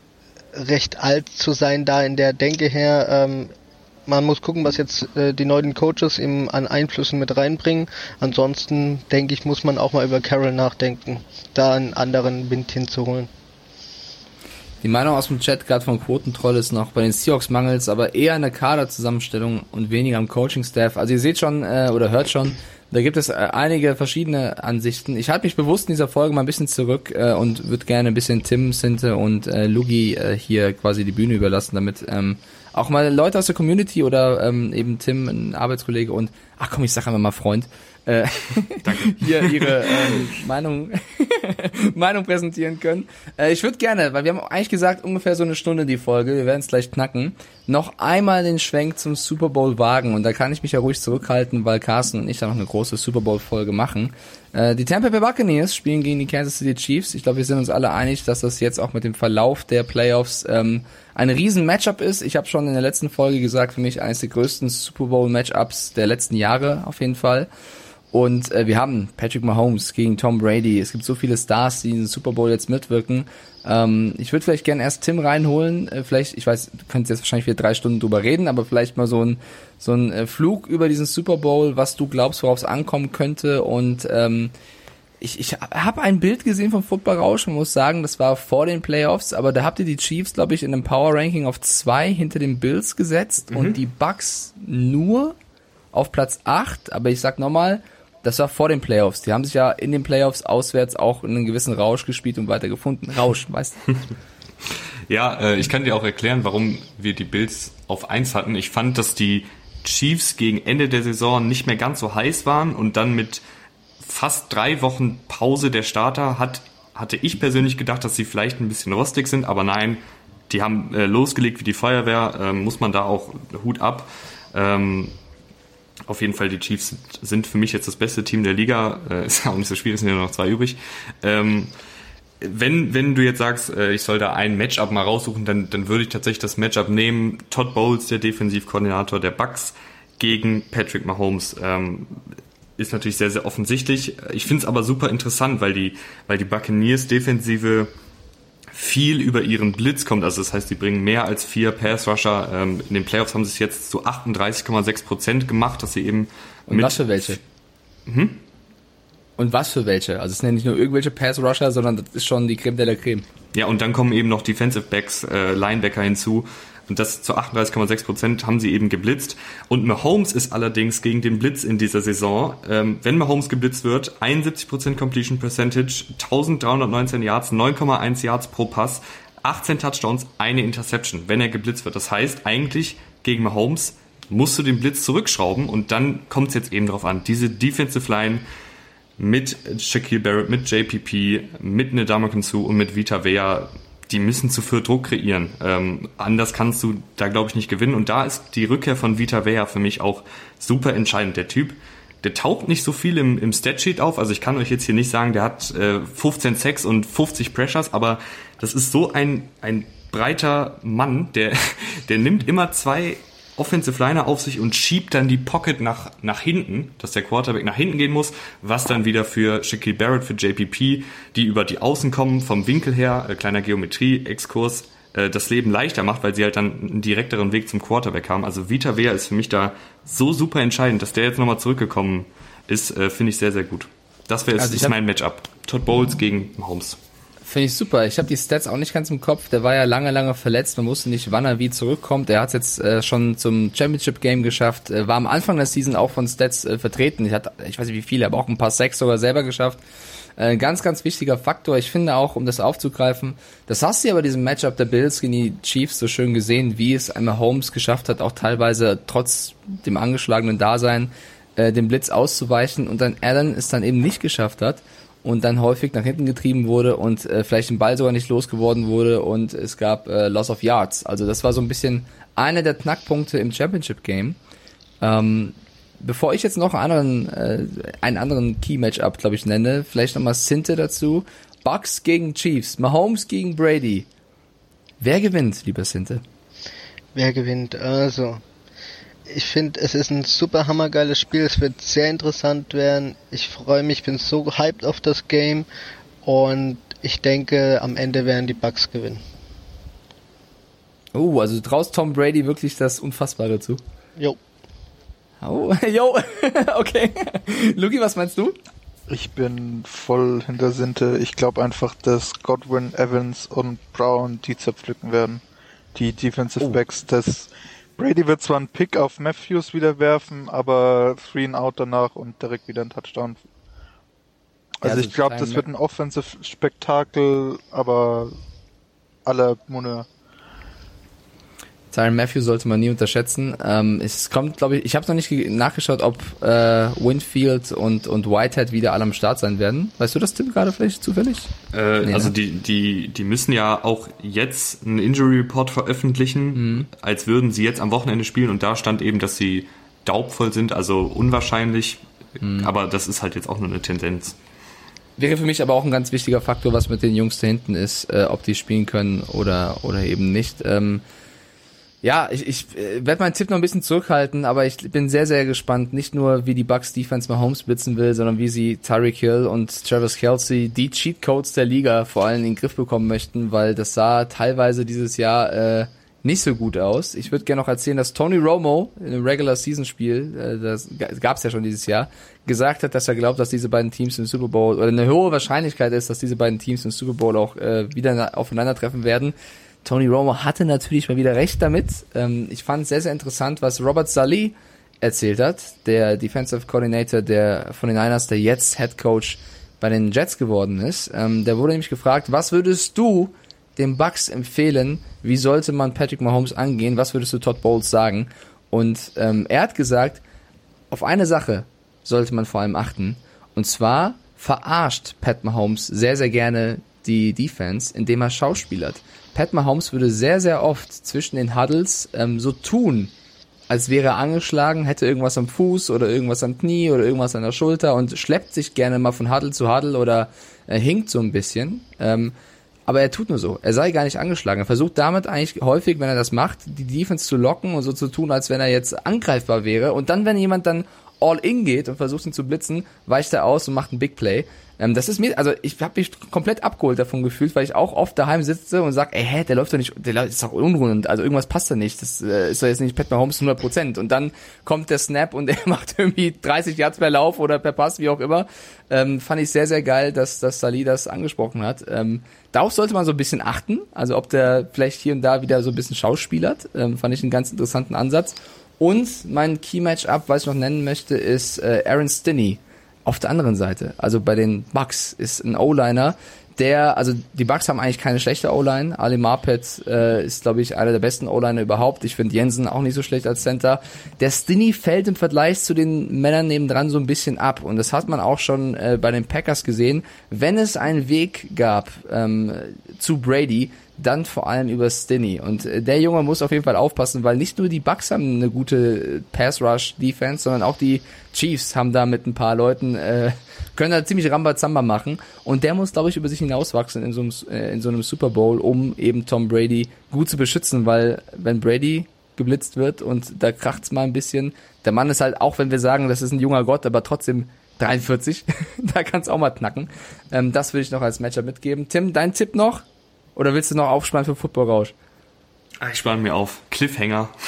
recht alt zu sein da in der Denke her. Ähm, man muss gucken, was jetzt äh, die neuen Coaches ihm an Einflüssen mit reinbringen. Ansonsten denke ich, muss man auch mal über Carroll nachdenken, da einen anderen Wind hinzuholen. Die Meinung aus dem Chat gerade von Quotentroll ist noch bei den Seahawks mangels, aber eher an der Kaderzusammenstellung und weniger am Coaching-Staff. Also ihr seht schon äh, oder hört schon, da gibt es äh, einige verschiedene Ansichten. Ich halte mich bewusst in dieser Folge mal ein bisschen zurück äh, und würde gerne ein bisschen Tim, Sinte und äh, Lugi äh, hier quasi die Bühne überlassen, damit ähm, auch mal Leute aus der Community oder ähm, eben Tim, ein Arbeitskollege und, ach komm, ich sag einfach mal Freund, äh, hier ihre ähm, Meinung, Meinung präsentieren können. Äh, ich würde gerne, weil wir haben eigentlich gesagt, ungefähr so eine Stunde die Folge, wir werden es gleich knacken, noch einmal den Schwenk zum Super Bowl wagen und da kann ich mich ja ruhig zurückhalten, weil Carsten und ich da noch eine große Super Bowl Folge machen. Äh, die Tampa Bay Buccaneers spielen gegen die Kansas City Chiefs. Ich glaube, wir sind uns alle einig, dass das jetzt auch mit dem Verlauf der Playoffs ähm, ein riesen Matchup ist. Ich habe schon in der letzten Folge gesagt, für mich eines der größten Super Bowl Matchups der letzten Jahre auf jeden Fall. Und äh, wir haben Patrick Mahomes gegen Tom Brady. Es gibt so viele Stars, die in den Super Bowl jetzt mitwirken. Ähm, ich würde vielleicht gerne erst Tim reinholen. Äh, vielleicht, ich weiß, du könntest jetzt wahrscheinlich wieder drei Stunden drüber reden, aber vielleicht mal so ein so ein äh, Flug über diesen Super Bowl, was du glaubst, worauf es ankommen könnte. Und ähm, ich, ich habe ein Bild gesehen vom Football Rausch und muss sagen, das war vor den Playoffs, aber da habt ihr die Chiefs, glaube ich, in einem Power Ranking auf zwei hinter den Bills gesetzt mhm. und die Bucks nur auf Platz acht. Aber ich sag nochmal, das war vor den Playoffs. Die haben sich ja in den Playoffs auswärts auch in einen gewissen Rausch gespielt und weiter gefunden. Rausch, weißt du? Ja, äh, ich kann dir auch erklären, warum wir die Bills auf eins hatten. Ich fand, dass die Chiefs gegen Ende der Saison nicht mehr ganz so heiß waren und dann mit fast drei Wochen Pause der Starter hat, hatte ich persönlich gedacht, dass sie vielleicht ein bisschen rostig sind, aber nein, die haben äh, losgelegt wie die Feuerwehr, ähm, muss man da auch Hut ab. Ähm, auf jeden Fall, die Chiefs sind für mich jetzt das beste Team der Liga. Äh, ist auch nicht so schwierig, es sind ja noch zwei übrig. Ähm, wenn, wenn du jetzt sagst, äh, ich soll da ein Matchup mal raussuchen, dann, dann würde ich tatsächlich das Matchup nehmen. Todd Bowles, der Defensivkoordinator der Bucks, gegen Patrick Mahomes. Ähm, ist natürlich sehr, sehr offensichtlich. Ich finde es aber super interessant, weil die, weil die Buccaneers Defensive viel über ihren Blitz kommt. Also das heißt, die bringen mehr als vier Pass-Rusher. Ähm, in den Playoffs haben sie es jetzt zu 38,6 Prozent gemacht, dass sie eben Und was für welche? Hm? Und was für welche? Also es sind ja nicht nur irgendwelche Pass-Rusher, sondern das ist schon die Creme de la Creme. Ja, und dann kommen eben noch Defensive Backs, äh, Linebacker hinzu. Und das zu 38,6 Prozent haben sie eben geblitzt. Und Mahomes ist allerdings gegen den Blitz in dieser Saison, ähm, wenn Mahomes geblitzt wird, 71 Prozent Completion Percentage, 1319 Yards, 9,1 Yards pro Pass, 18 Touchdowns, eine Interception, wenn er geblitzt wird. Das heißt, eigentlich gegen Mahomes musst du den Blitz zurückschrauben und dann kommt es jetzt eben drauf an. Diese Defensive Line mit Shaquille Barrett, mit JPP, mit Nedamakan Su und mit Vita Vea, die müssen zu viel Druck kreieren. Ähm, anders kannst du da, glaube ich, nicht gewinnen. Und da ist die Rückkehr von Vita Vea für mich auch super entscheidend. Der Typ, der taucht nicht so viel im, im Statsheet auf. Also ich kann euch jetzt hier nicht sagen, der hat äh, 15 Sacks und 50 Pressures, aber das ist so ein, ein breiter Mann, der, der nimmt immer zwei Offensive Liner auf sich und schiebt dann die Pocket nach, nach hinten, dass der Quarterback nach hinten gehen muss, was dann wieder für Shaquille Barrett, für JPP, die über die Außen kommen, vom Winkel her, äh, kleiner Geometrie-Exkurs, äh, das Leben leichter macht, weil sie halt dann einen direkteren Weg zum Quarterback haben. Also Vita Vea ist für mich da so super entscheidend, dass der jetzt nochmal zurückgekommen ist, äh, finde ich sehr, sehr gut. Das wäre also ist mein Matchup. Todd Bowles gegen Holmes. Finde ich super. Ich habe die Stats auch nicht ganz im Kopf. Der war ja lange, lange verletzt. Man wusste nicht, wann er wie zurückkommt. Er hat es jetzt äh, schon zum Championship Game geschafft. Äh, war am Anfang der Season auch von Stats äh, vertreten. Ich hatte, ich weiß nicht wie viele, aber auch ein paar Sex sogar selber geschafft. Äh, ganz, ganz wichtiger Faktor. Ich finde auch, um das aufzugreifen, das hast du ja bei diesem Matchup der Bills gegen die Chiefs so schön gesehen, wie es einmal Holmes geschafft hat, auch teilweise trotz dem angeschlagenen Dasein äh, den Blitz auszuweichen und dann Allen es dann eben nicht geschafft hat und dann häufig nach hinten getrieben wurde und äh, vielleicht den Ball sogar nicht losgeworden wurde und es gab äh, Loss of Yards. Also das war so ein bisschen einer der Knackpunkte im Championship Game. Ähm, bevor ich jetzt noch einen anderen, äh, einen anderen Key-Matchup, glaube ich, nenne, vielleicht nochmal Sinte dazu. Bucks gegen Chiefs, Mahomes gegen Brady. Wer gewinnt, lieber Sinte? Wer gewinnt? Also, ich finde, es ist ein super hammergeiles Spiel. Es wird sehr interessant werden. Ich freue mich, bin so hyped auf das Game und ich denke, am Ende werden die Bucks gewinnen. Oh, also du traust Tom Brady wirklich das Unfassbare zu? Jo. Oh, jo, okay. Luki, was meinst du? Ich bin voll hinter Sinte. Ich glaube einfach, dass Godwin, Evans und Brown die zerpflücken werden. Die Defensive oh. Backs, das Brady wird zwar einen Pick auf Matthews wieder werfen, aber Three and Out danach und direkt wieder ein Touchdown. Also, also ich glaube, das wird ein Offensive-Spektakel, aber aller Moneur. Tyron Matthew sollte man nie unterschätzen. Ähm, es kommt, glaube ich, ich habe noch nicht nachgeschaut, ob äh, Winfield und, und Whitehead wieder alle am Start sein werden. Weißt du das, Tim, gerade vielleicht zufällig? Äh, nee, also ne? die, die, die müssen ja auch jetzt einen Injury Report veröffentlichen, mhm. als würden sie jetzt am Wochenende spielen und da stand eben, dass sie daubvoll sind, also unwahrscheinlich, mhm. aber das ist halt jetzt auch nur eine Tendenz. Wäre für mich aber auch ein ganz wichtiger Faktor, was mit den Jungs da hinten ist, äh, ob die spielen können oder, oder eben nicht. Ähm, ja, ich, ich äh, werde meinen Tipp noch ein bisschen zurückhalten, aber ich bin sehr, sehr gespannt, nicht nur wie die Bucks Defense mal Holmes blitzen will, sondern wie sie Tyreek Hill und Travis Kelsey, die Cheat Codes der Liga, vor allem in den Griff bekommen möchten, weil das sah teilweise dieses Jahr äh, nicht so gut aus. Ich würde gerne noch erzählen, dass Tony Romo in einem Regular Season Spiel, äh, das gab es ja schon dieses Jahr, gesagt hat, dass er glaubt, dass diese beiden Teams im Super Bowl oder eine hohe Wahrscheinlichkeit ist, dass diese beiden Teams im Super Bowl auch äh, wieder aufeinandertreffen werden. Tony Romo hatte natürlich mal wieder recht damit. Ähm, ich fand sehr, sehr interessant, was Robert Saleh erzählt hat, der Defensive Coordinator der von den Niners, der jetzt Head Coach bei den Jets geworden ist. Ähm, der wurde nämlich gefragt, was würdest du den Bucks empfehlen, wie sollte man Patrick Mahomes angehen? Was würdest du Todd Bowles sagen? Und ähm, er hat gesagt, auf eine Sache sollte man vor allem achten. Und zwar verarscht Pat Mahomes sehr, sehr gerne die Defense, indem er schauspielert. Pat Mahomes würde sehr, sehr oft zwischen den Huddles ähm, so tun, als wäre er angeschlagen, hätte irgendwas am Fuß oder irgendwas am Knie oder irgendwas an der Schulter und schleppt sich gerne mal von Huddle zu Huddle oder äh, hinkt so ein bisschen. Ähm, aber er tut nur so. Er sei gar nicht angeschlagen. Er versucht damit eigentlich häufig, wenn er das macht, die Defense zu locken und so zu tun, als wenn er jetzt angreifbar wäre. Und dann, wenn jemand dann all in geht und versucht ihn zu blitzen, weicht er aus und macht einen Big Play. Ähm, das ist mir, also ich habe mich komplett abgeholt davon gefühlt, weil ich auch oft daheim sitze und sag, ey, hä, der läuft doch nicht, der ist doch unrund, also irgendwas passt da nicht, das äh, ist doch jetzt nicht Pat Mahomes 100%. Und dann kommt der Snap und er macht irgendwie 30 Yards per Lauf oder per Pass, wie auch immer. Ähm, fand ich sehr, sehr geil, dass, dass Sali das angesprochen hat. Ähm, darauf sollte man so ein bisschen achten, also ob der vielleicht hier und da wieder so ein bisschen schauspielert, ähm, fand ich einen ganz interessanten Ansatz. Und mein Key-Match-Up, was ich noch nennen möchte, ist äh, Aaron Stinney auf der anderen Seite. Also bei den Bucks ist ein O-Liner, der, also die Bucks haben eigentlich keine schlechte O-Line. Ali Marpet äh, ist, glaube ich, einer der besten O-Liner überhaupt. Ich finde Jensen auch nicht so schlecht als Center. Der Stinney fällt im Vergleich zu den Männern nebendran so ein bisschen ab. Und das hat man auch schon äh, bei den Packers gesehen. Wenn es einen Weg gab ähm, zu Brady, dann vor allem über Stinney. Und äh, der Junge muss auf jeden Fall aufpassen, weil nicht nur die Bucks haben eine gute Pass-Rush-Defense, sondern auch die Chiefs haben da mit ein paar Leuten, äh, können da ziemlich Rambazamba machen. Und der muss, glaube ich, über sich hinauswachsen in so, einem, äh, in so einem Super Bowl, um eben Tom Brady gut zu beschützen, weil wenn Brady geblitzt wird und da kracht's mal ein bisschen, der Mann ist halt, auch wenn wir sagen, das ist ein junger Gott, aber trotzdem 43, da kann's auch mal knacken. Ähm, das würde ich noch als Matchup mitgeben. Tim, dein Tipp noch? Oder willst du noch aufsparen für Football Rausch? Ah, ich spare mir auf. Cliffhanger.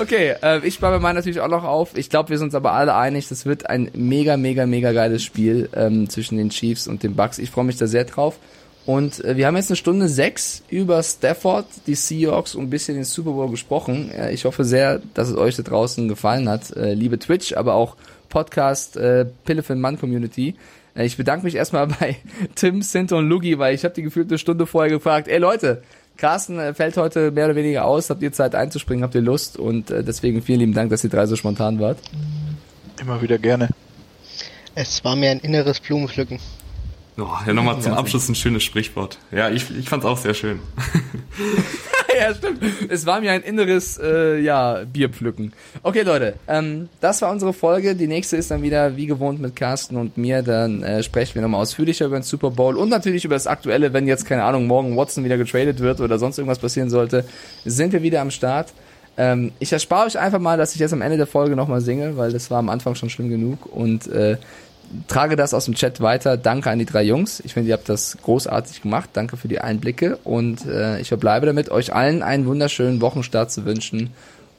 okay, äh, ich spare mir meinen natürlich auch noch auf. Ich glaube, wir sind uns aber alle einig, das wird ein mega, mega, mega geiles Spiel ähm, zwischen den Chiefs und den Bucks. Ich freue mich da sehr drauf. Und äh, wir haben jetzt eine Stunde sechs über Stafford, die Seahawks und ein bisschen den Super Bowl gesprochen. Äh, ich hoffe sehr, dass es euch da draußen gefallen hat. Äh, liebe Twitch, aber auch Podcast, äh, Pille für den Mann Community. Äh, ich bedanke mich erstmal bei Tim, Sinto und Lugi, weil ich habe die gefühlte Stunde vorher gefragt, ey Leute, Carsten äh, fällt heute mehr oder weniger aus, habt ihr Zeit einzuspringen, habt ihr Lust und äh, deswegen vielen lieben Dank, dass ihr drei so spontan wart. Immer wieder gerne. Es war mir ein inneres Blumenpflücken. Oh, ja, nochmal zum Abschluss ein schönes Sprichwort. Ja, ich, ich fand's auch sehr schön. ja, stimmt. Es war mir ein inneres, äh, ja, Bierpflücken. Okay, Leute, ähm, das war unsere Folge. Die nächste ist dann wieder wie gewohnt mit Carsten und mir. Dann äh, sprechen wir nochmal ausführlicher über den Super Bowl und natürlich über das Aktuelle, wenn jetzt, keine Ahnung, morgen Watson wieder getradet wird oder sonst irgendwas passieren sollte, sind wir wieder am Start. Ähm, ich erspare euch einfach mal, dass ich jetzt am Ende der Folge nochmal singe, weil das war am Anfang schon schlimm genug und äh, trage das aus dem Chat weiter. Danke an die drei Jungs. Ich finde, ihr habt das großartig gemacht. Danke für die Einblicke und äh, ich verbleibe damit, euch allen einen wunderschönen Wochenstart zu wünschen.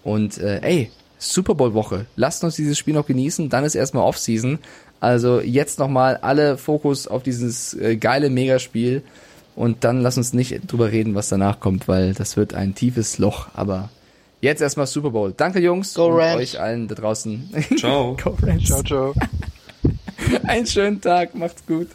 Und äh, ey, Super Bowl Woche. Lasst uns dieses Spiel noch genießen. Dann ist erstmal Offseason. Also jetzt nochmal alle Fokus auf dieses äh, geile Megaspiel. Und dann lass uns nicht drüber reden, was danach kommt, weil das wird ein tiefes Loch. Aber jetzt erstmal Super Bowl. Danke Jungs Go und Rams. euch allen da draußen. Ciao. Go Rams. Ciao, ciao. Einen schönen Tag, macht's gut.